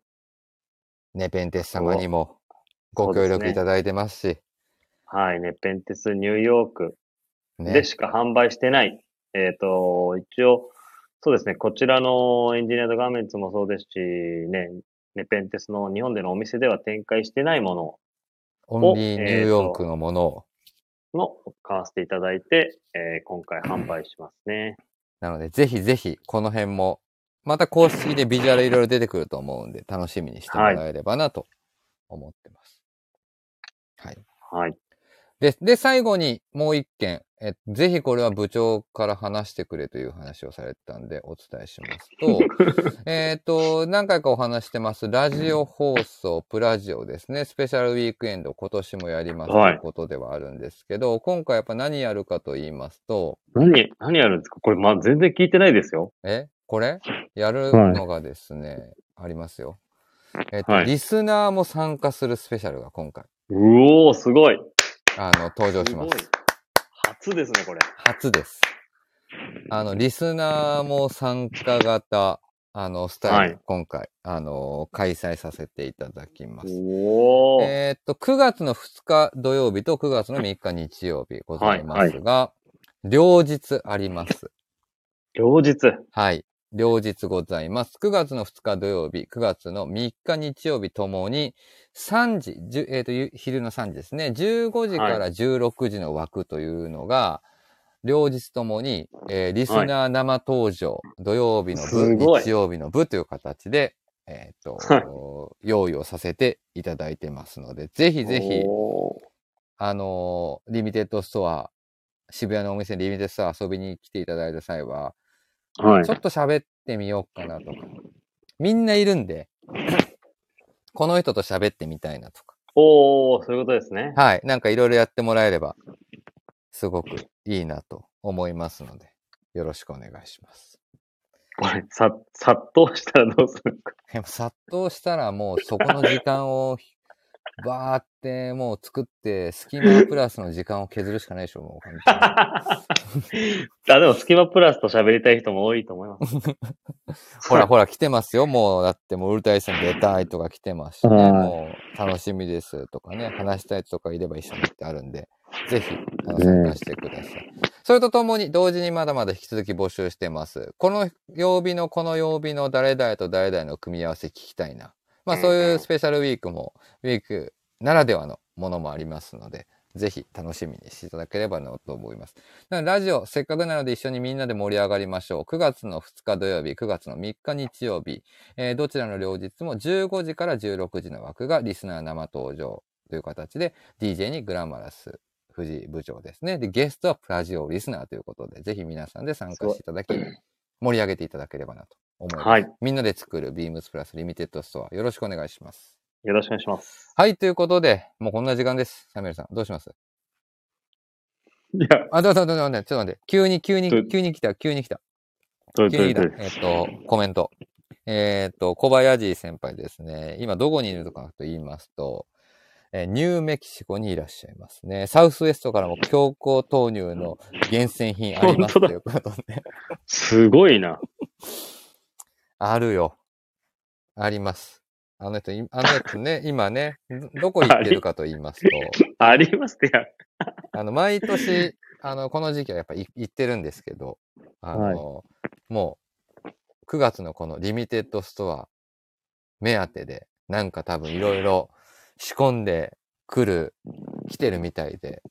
ね、ペンテス様にもご協力いただいてますし、はい。ね、ペンテスニューヨークねで。しか販売してない。えっ、と、一応、そうですね、こちらのエンジニアードガーメンツもそうですし、ね、ね、ペンテスの日本でのお店では展開してないもオンリーニューヨークのものを、のの買わせていただいて、えー今回販売しますね。なので、ぜひぜひ、この辺も、また公式でビジュアルいろいろ出てくると思うんで、楽しみにしてもらえればなと思ってます。はい。はい。で、で、最後にもう一件、え、ぜひこれは部長から話してくれという話をされてたんでお伝えしますと、えっと、何回かお話してます、ラジオ放送、プラジオですね、スペシャルウィークエンド、今年もやりますとはい。いうことではあるんですけど、今回やっぱ何やるかと言いますと、何、何やるんですか？これ、まあ、全然聞いてないですよ。え？これ？やるのがですね、ありますよ。えっと、はい。リスナーも参加するスペシャルが今回、うおー、すごい。あの、登場しますごい。。初ですね、これ。初です。あの、リスナーも参加型、あの、スタイル、はい今回、あの、開催させていただきます。えーっと、9月の2日土曜日と9月の3日日曜日ございますが、両日あります。両日。はい。両日ございます。9月の2日土曜日、9月の3日日曜日ともに、3時、えっ、と、ゆ昼の3時ですね。15時から16時の枠というのが、両日ともに、えーリスナー生登場、土曜日の部、日曜日の部という形で、えっ、と、用意をさせていただいてますので、ぜひぜひ、あのーリミテッドストア、渋谷のお店にリミテッドストア遊びに来ていただいた際は、はいちょ。っと喋ってみようかなとか。みんないるんで、この人と喋ってみたいなとか。おー、そういうことですね。はい。なんかいろいろやってもらえれば、すごくいいなと思いますので、よろしくお願いします。これ、さ、殺到したらどうするんですかでも殺到したらもうそこの時間を バーってもう作って、隙間プラスの時間を削るしかないでしょ、もう。あ、でも、スキマプラスと喋りたい人も多いと思います。ほらほら来てますよ。もうだってもうウルトライスに出たいとか来てますしね。はいもう楽しみですとかね、話したい人とかいれば一緒にってあるんで、ぜひあのね参加してください。それとともに同時にまだまだ引き続き募集してます。この曜日のこの曜日の誰々と誰々の組み合わせ聞きたいな。まあそういうスペシャルウィークも、ウィークならではのものもありますので、ぜひ楽しみにしていただければなと思います。ラジオ、せっかくなので一緒にみんなで盛り上がりましょう。9月の2日土曜日、9月の3日日曜日、えーどちらの両日も15時から16時の枠がリスナー生登場という形で、DJ にグラマラス藤井部長ですね。で、ゲストはプラジオリスナーということで、ぜひ皆さんで参加していただき、盛り上げていただければなと思います。はいみんなで作るビームスプラスリミテッドストア、よろしくお願いします。よろしくお願いします。はい、ということで、もうこんな時間です。サミュエルさん、どうします？いや、あ、どうぞどうぞどうぞ、ちょっと待って。急に、急に急に来た、急に来た。急に来た。えっと、コメント。えっと、小林先輩ですね。今どこにいるのかと言いますと、えーニューメキシコにいらっしゃいますね。サウスウエストからも強行投入の厳選品ありますということで。すごいな。あるよ。あります。あの人、いあの人ね、今ね、どどこ行ってるかと言いますと、ありますってや。あの、毎年、あの、この時期はやっぱり行ってるんですけど、あの、もう、9月のこのリミテッドストア目当てで、なんか多分いろいろ仕込んでくる、来てるみたいで、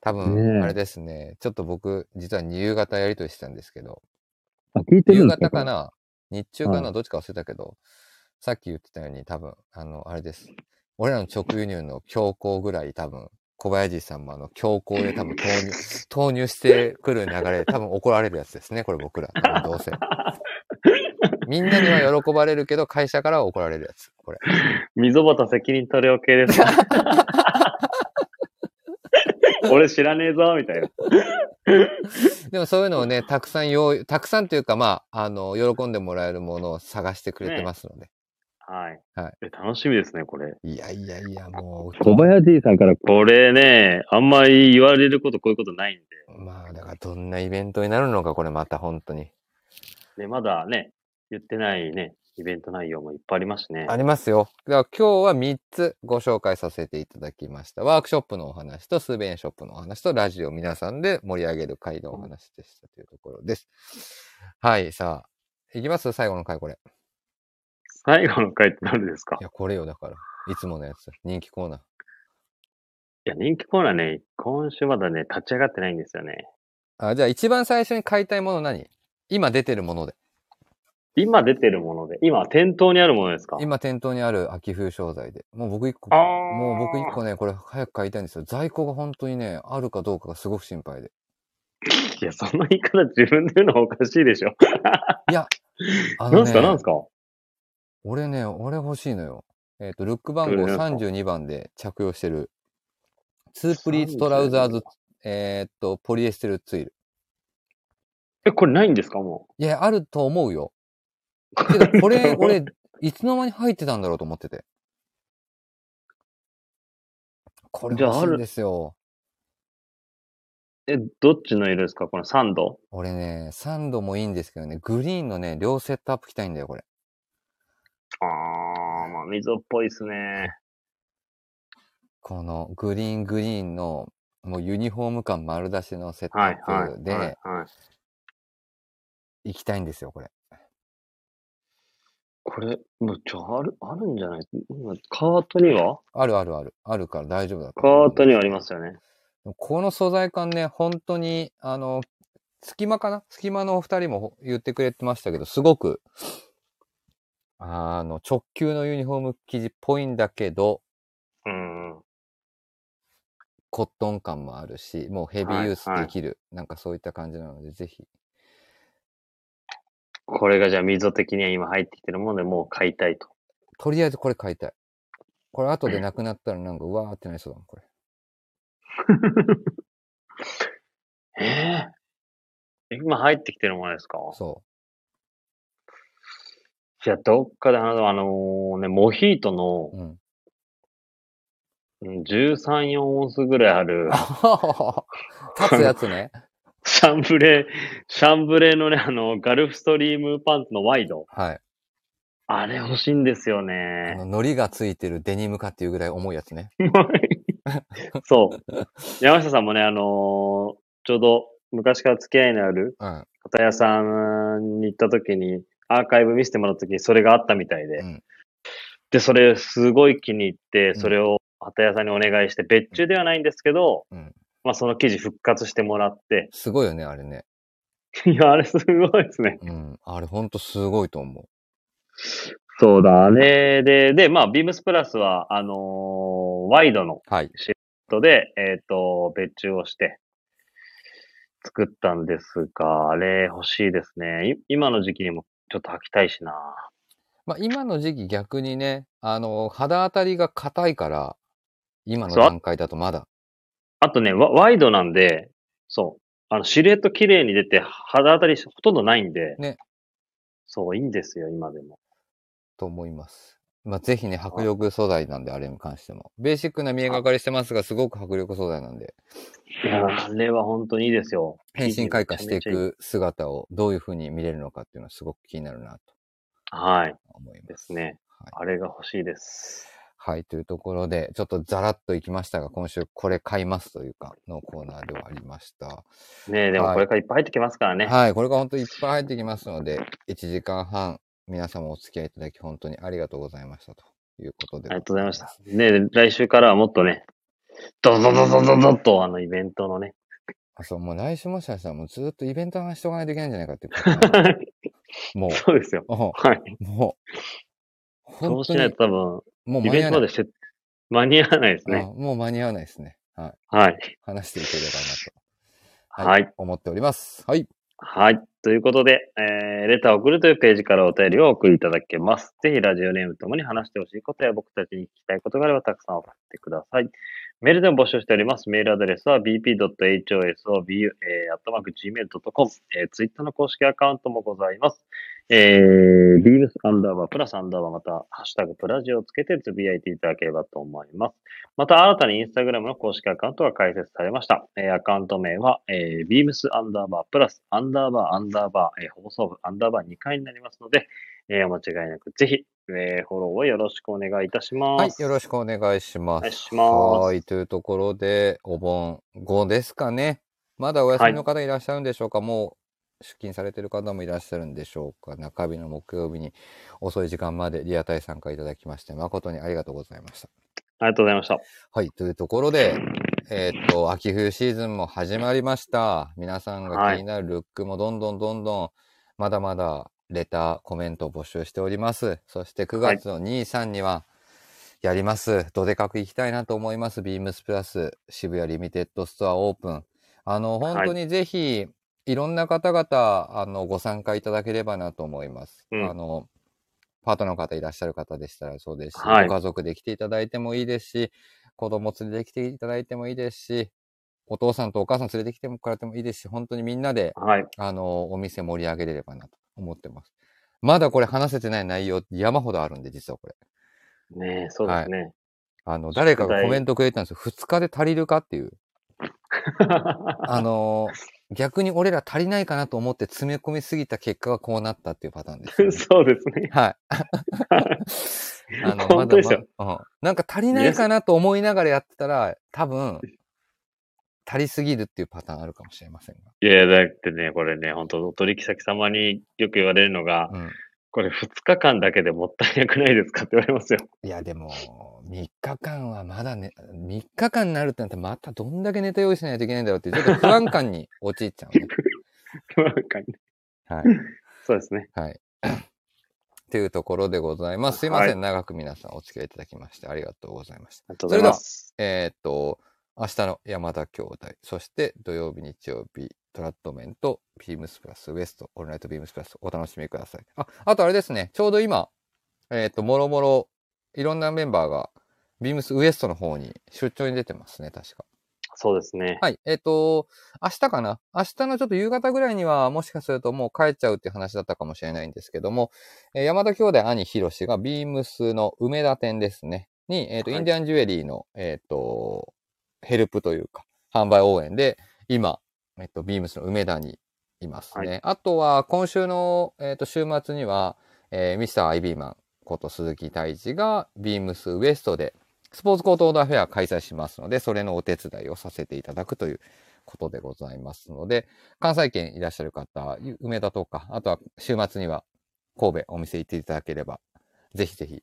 多ね分、えあれですね、ちょっと僕、実は夕方やりとりしてたんですけど、あ、聞いて夕るんですか方かな日中かな、はどっちか忘れたけど、さっき言ってたように多分、あの、あれです。俺らの直輸入の強行ぐらい多分、小林さんもあの、強行で多分投入、投入してくる流れで多分怒られるやつですね、これ僕ら。どうせ。みんなには喜ばれるけど、会社からは怒られるやつ。これ。溝端責任取れ OK ですか 俺知らねえぞ、みたいな。でもそういうのをね、たくさん用意、たくさんというか、まあ、あの、喜んでもらえるものを探してくれてますので。はい。はいえ楽しみですね、これ。いやいやいや、もう。小林さんからこれね、あんまり言われることこういうことないんで。まあ、だからどんなイベントになるのか、これまた本当に。で、まだね、言ってないね、イベント内容もいっぱいありますしね。ありますよ。だから今日は3つご紹介させていただきました。ワークショップのお話と、スーベンショップのお話と、ラジオ皆さんで盛り上げる会のお話でしたというところです。はい、さあ、いきます？最後の回これ。最後の回って何ですか？いや、これよ、だから。いつものやつ。人気コーナー。いや、人気コーナーね、今週まだね、立ち上がってないんですよね。あ、じゃあ一番最初に買いたいもの何？今出てるもので。今出てるもので、今店頭にあるものですか？今店頭にある秋冬商材で。もう僕一個、もう僕一個ね、これ早く買いたいんですよ。在庫が本当にね、あるかどうかがすごく心配で。いや、その言い方自分で言うのはおかしいでしょ。あなんすか？なんすか？俺ね、俺欲しいのよ。えっ、と、ルック番号どれなんすか？32番で着用してる、ツープリーツトラウザーズ、えっ、と、ポリエステルツイル。え、これないんですか？もいや、あると思うよ。けど、これ、俺、いつの間に入ってたんだろうと思ってて。これじゃあ欲しいんですよ。う。え、どっちの色ですか？このサンド？俺ね、サンドもいいんですけどね、グリーンのね、両セットアップ着たいんだよ、これ。あー、まあ、溝っぽいっすね。このグリーングリーンの、もうユニフォーム感丸出しのセットアップ。で。行きたいんですよ、これ。これ、もう、ちょ、ある、あるんじゃない？今カートには？あるあるある。あるから大丈夫だとカ思うートにはありますよね。この素材感ね、本当に、あの、隙間かな？隙間のお二人も言ってくれてましたけど、すごく、あの、直球のユニフォーム生地っぽいんだけど、うん。コットン感もあるし、もうヘビーユースできる、なんかそういった感じなので、ぜひ。これがじゃあ溝的には今入ってきてるものでもう買いたいと。とりあえずこれ買いたい。これ後でなくなったらなんか、うわーってなりそうだもん、これ。ええ今入ってきてるものですか？そじゃあ、どっかであの、あのね、モヒートのう。うん。うん13、4オンスぐらいある、立つやつね。シャンブレー、シャンブレーのね、あの、ガルフストリームパンツのワイド。はい。あれ欲しいんですよあね。の、糊がついてるデニムかっていうぐらい重いやつね。そう。山下さんもね、あのーちょうど昔から付き合いのあるうん。片屋さんに行った時に、アーカイブ見せてもらった時にそれがあったみたいで。うんで、それすごい気に入って、んそれを片屋さんにお願いして、別注ではないんですけど、うん。まあその記事復活してもらって、すごいよね、あれね。いや、あれすごいですね。うん。あれほんとすごいと思そうだ、あれで、で、まあ、ビームスプラスは、あのーワイドのう。はい。ことで、えっ、と、別注をして、作ったんですが、あれ欲しいですね。い今の時期にもちょっと履きたいしな。まあ、今の時期逆にね、あの、肌当たりが硬いから、今の段階だとまだ。あとね、ワワイドなんで、そう、あの、シルエット綺麗に出て、肌当たりほとんどないんで、ね。そう、いいんですよ、今でも。と思います。まあ、ぜひね、迫力素材なんで、あれに関しても。ベーシックな見えがかりしてますが、すごく迫力素材なんで、いや、あれは本当にいいですよ。変身開花していく姿をどういう風に見れるのかっていうのはすごく気になるなとはい。思いま。ですすね。はいあれが欲しいです。はい、というところで、ちょっとザラッといきましたが、今週これ買いますというか、のコーナーではありました。ねえ、でもはいこれからいっぱい入ってきますからね。はい、これが本当にいっぱい入ってきますので、1時間半、皆様お付き合いいただき本当にありがとうございましたということで。ありがとうございました。。ねえ、来週からはもっとね、ドドドドドドッとあのイベントのね。あそう、もう来週もしかしたらもうずっとイベントの話しとかないといけないんじゃないかっていう もう、そうですよ。もはい。う、もう、そうしないと、多分、もうイベ間に合わない。ントまでして、間に合わないですね。うんもう間に合わないですね。はい。はい。話していければなと。はい。思っております。はい。はい。ということで、えー、レターを送るというページからお便りをお送りいただけます。ぜひラジオネームともに話してほしいことや僕たちに聞きたいことがあればたくさん送ってください。メールでも募集しております。メールアドレスは bp.hosobu.gmail.com、えー、ツイッターの公式アカウントもございます。えー、ビームスアンダーバープラスアンダーバーまた、ハッシュタグプラジオをつけてつぶやいていただければと思います。また、新たにインスタグラムの公式アカウントが開設されました。えーアカウント名は、えー、ビームスアンダーバープラスアンダーバーアンダーバー、えー放送部アンダーバー2回になりますので、えーお間違いなくぜひ、えーフォローをよろしくお願いいたします。はい。よろしくお願いします。お願いしますはい。というところで、お盆後ですかね。まだお休みの方いらっしゃるんでしょうか、もう出勤されてる方もいらっしゃるんでしょうか中日の木曜日に遅い時間までリアタイ参加いただきまして、誠にありがとうございました。ありがとうございました。はい。というところで、えーっと、秋冬シーズンも始まりました。皆さんが気になるルックもどんどんどんどん、まだまだレター、コメントを募集しております。そして9月の2、3には、やります。どでかく行きたいなと思います。ビームスプラス渋谷リミテッドストアオープン。あの、本当にぜひ、いろんな方々、あの、ご参加いただければなと思います。うんあの、パートナーの方いらっしゃる方でしたらそうですし、はいご家族で来ていただいてもいいですし、子供連れてきていただいてもいいですし、お父さんとお母さん連れてきてもらってもいいですし、本当にみんなで、はい。あの、お店盛り上げれればなと思ってます。まだこれ話せてない内容山ほどあるんで、実はこれ。ねえそうですね。あの、誰かがコメントくれたんですよ。2日で足りるかっていう。あのー逆に俺ら足りないかなと思って詰め込みすぎた結果がこうなったっていうパターンですよね、そうですね。はい。あの、本当ですよまだまうん。なんか足りないかなと思いながらやってたら、多分、足りすぎるっていうパターンあるかもしれませんが。いや、だってね、これね、本当お取引先様によく言われるのが、うん。これ2日間だけでもったいなくないですかって言われますよ。いや、でも、3日間はまだね、3日間になるってなったらまたどんだけネタ用意しないといけないんだろうってちょっと不安感に陥っちゃうね。なんかねはい。そうですね。はい。っていうところでございます。すいません。長く皆さんお付き合いいただきましてありがとうございました。ありがとうございます。えーっと、明日の山田兄弟、そして土曜日、日曜日、トラットメンとビームスプラスウエスト、オールナイトビームスプラスお楽しみください。あ、あとあれですね、ちょうど今、えーっと、もろもろ、いろんなメンバーが、ビームスウエストの方に出張に出てますね、確か。そうですね。はい。えっ、と、明日かな？明日のちょっと夕方ぐらいには、もしかするともう帰っちゃうっていう話だったかもしれないんですけども、えー山田兄弟兄ひろしがビームスの梅田店ですね。に、えっ、と、はいインディアンジュエリーの、えっ、と、ヘルプというか、販売応援で、今、えっ、と、ビームスの梅田にいますね。あとは、今週の、えっ、と、週末には、えーミスターアイビーマンこと鈴木太一が、ビームスウエストで、スポーツコートオーダーフェア開催しますので、それのお手伝いをさせていただくということでございますので、関西圏いらっしゃる方、梅田とか、あとは週末には神戸お店行っていただければ、ぜひぜひ、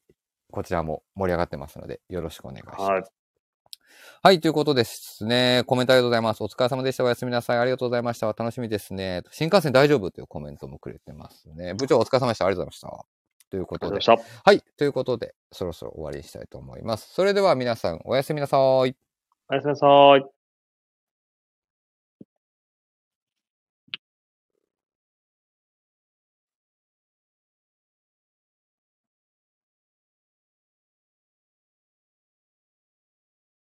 こちらも盛り上がってますので、よろしくお願いします。はい。はい、ということですね。コメントありがとうございます。お疲れ様でした。おやすみなさい。ありがとうございました。楽しみですね。新幹線大丈夫というコメントもくれてますね。部長お疲れ様でした。ありがとうございました。ということで。はい。ということで、そろそろ終わりにしたいと思います。それでは皆さん、おやすみなさい。おやすみなさい。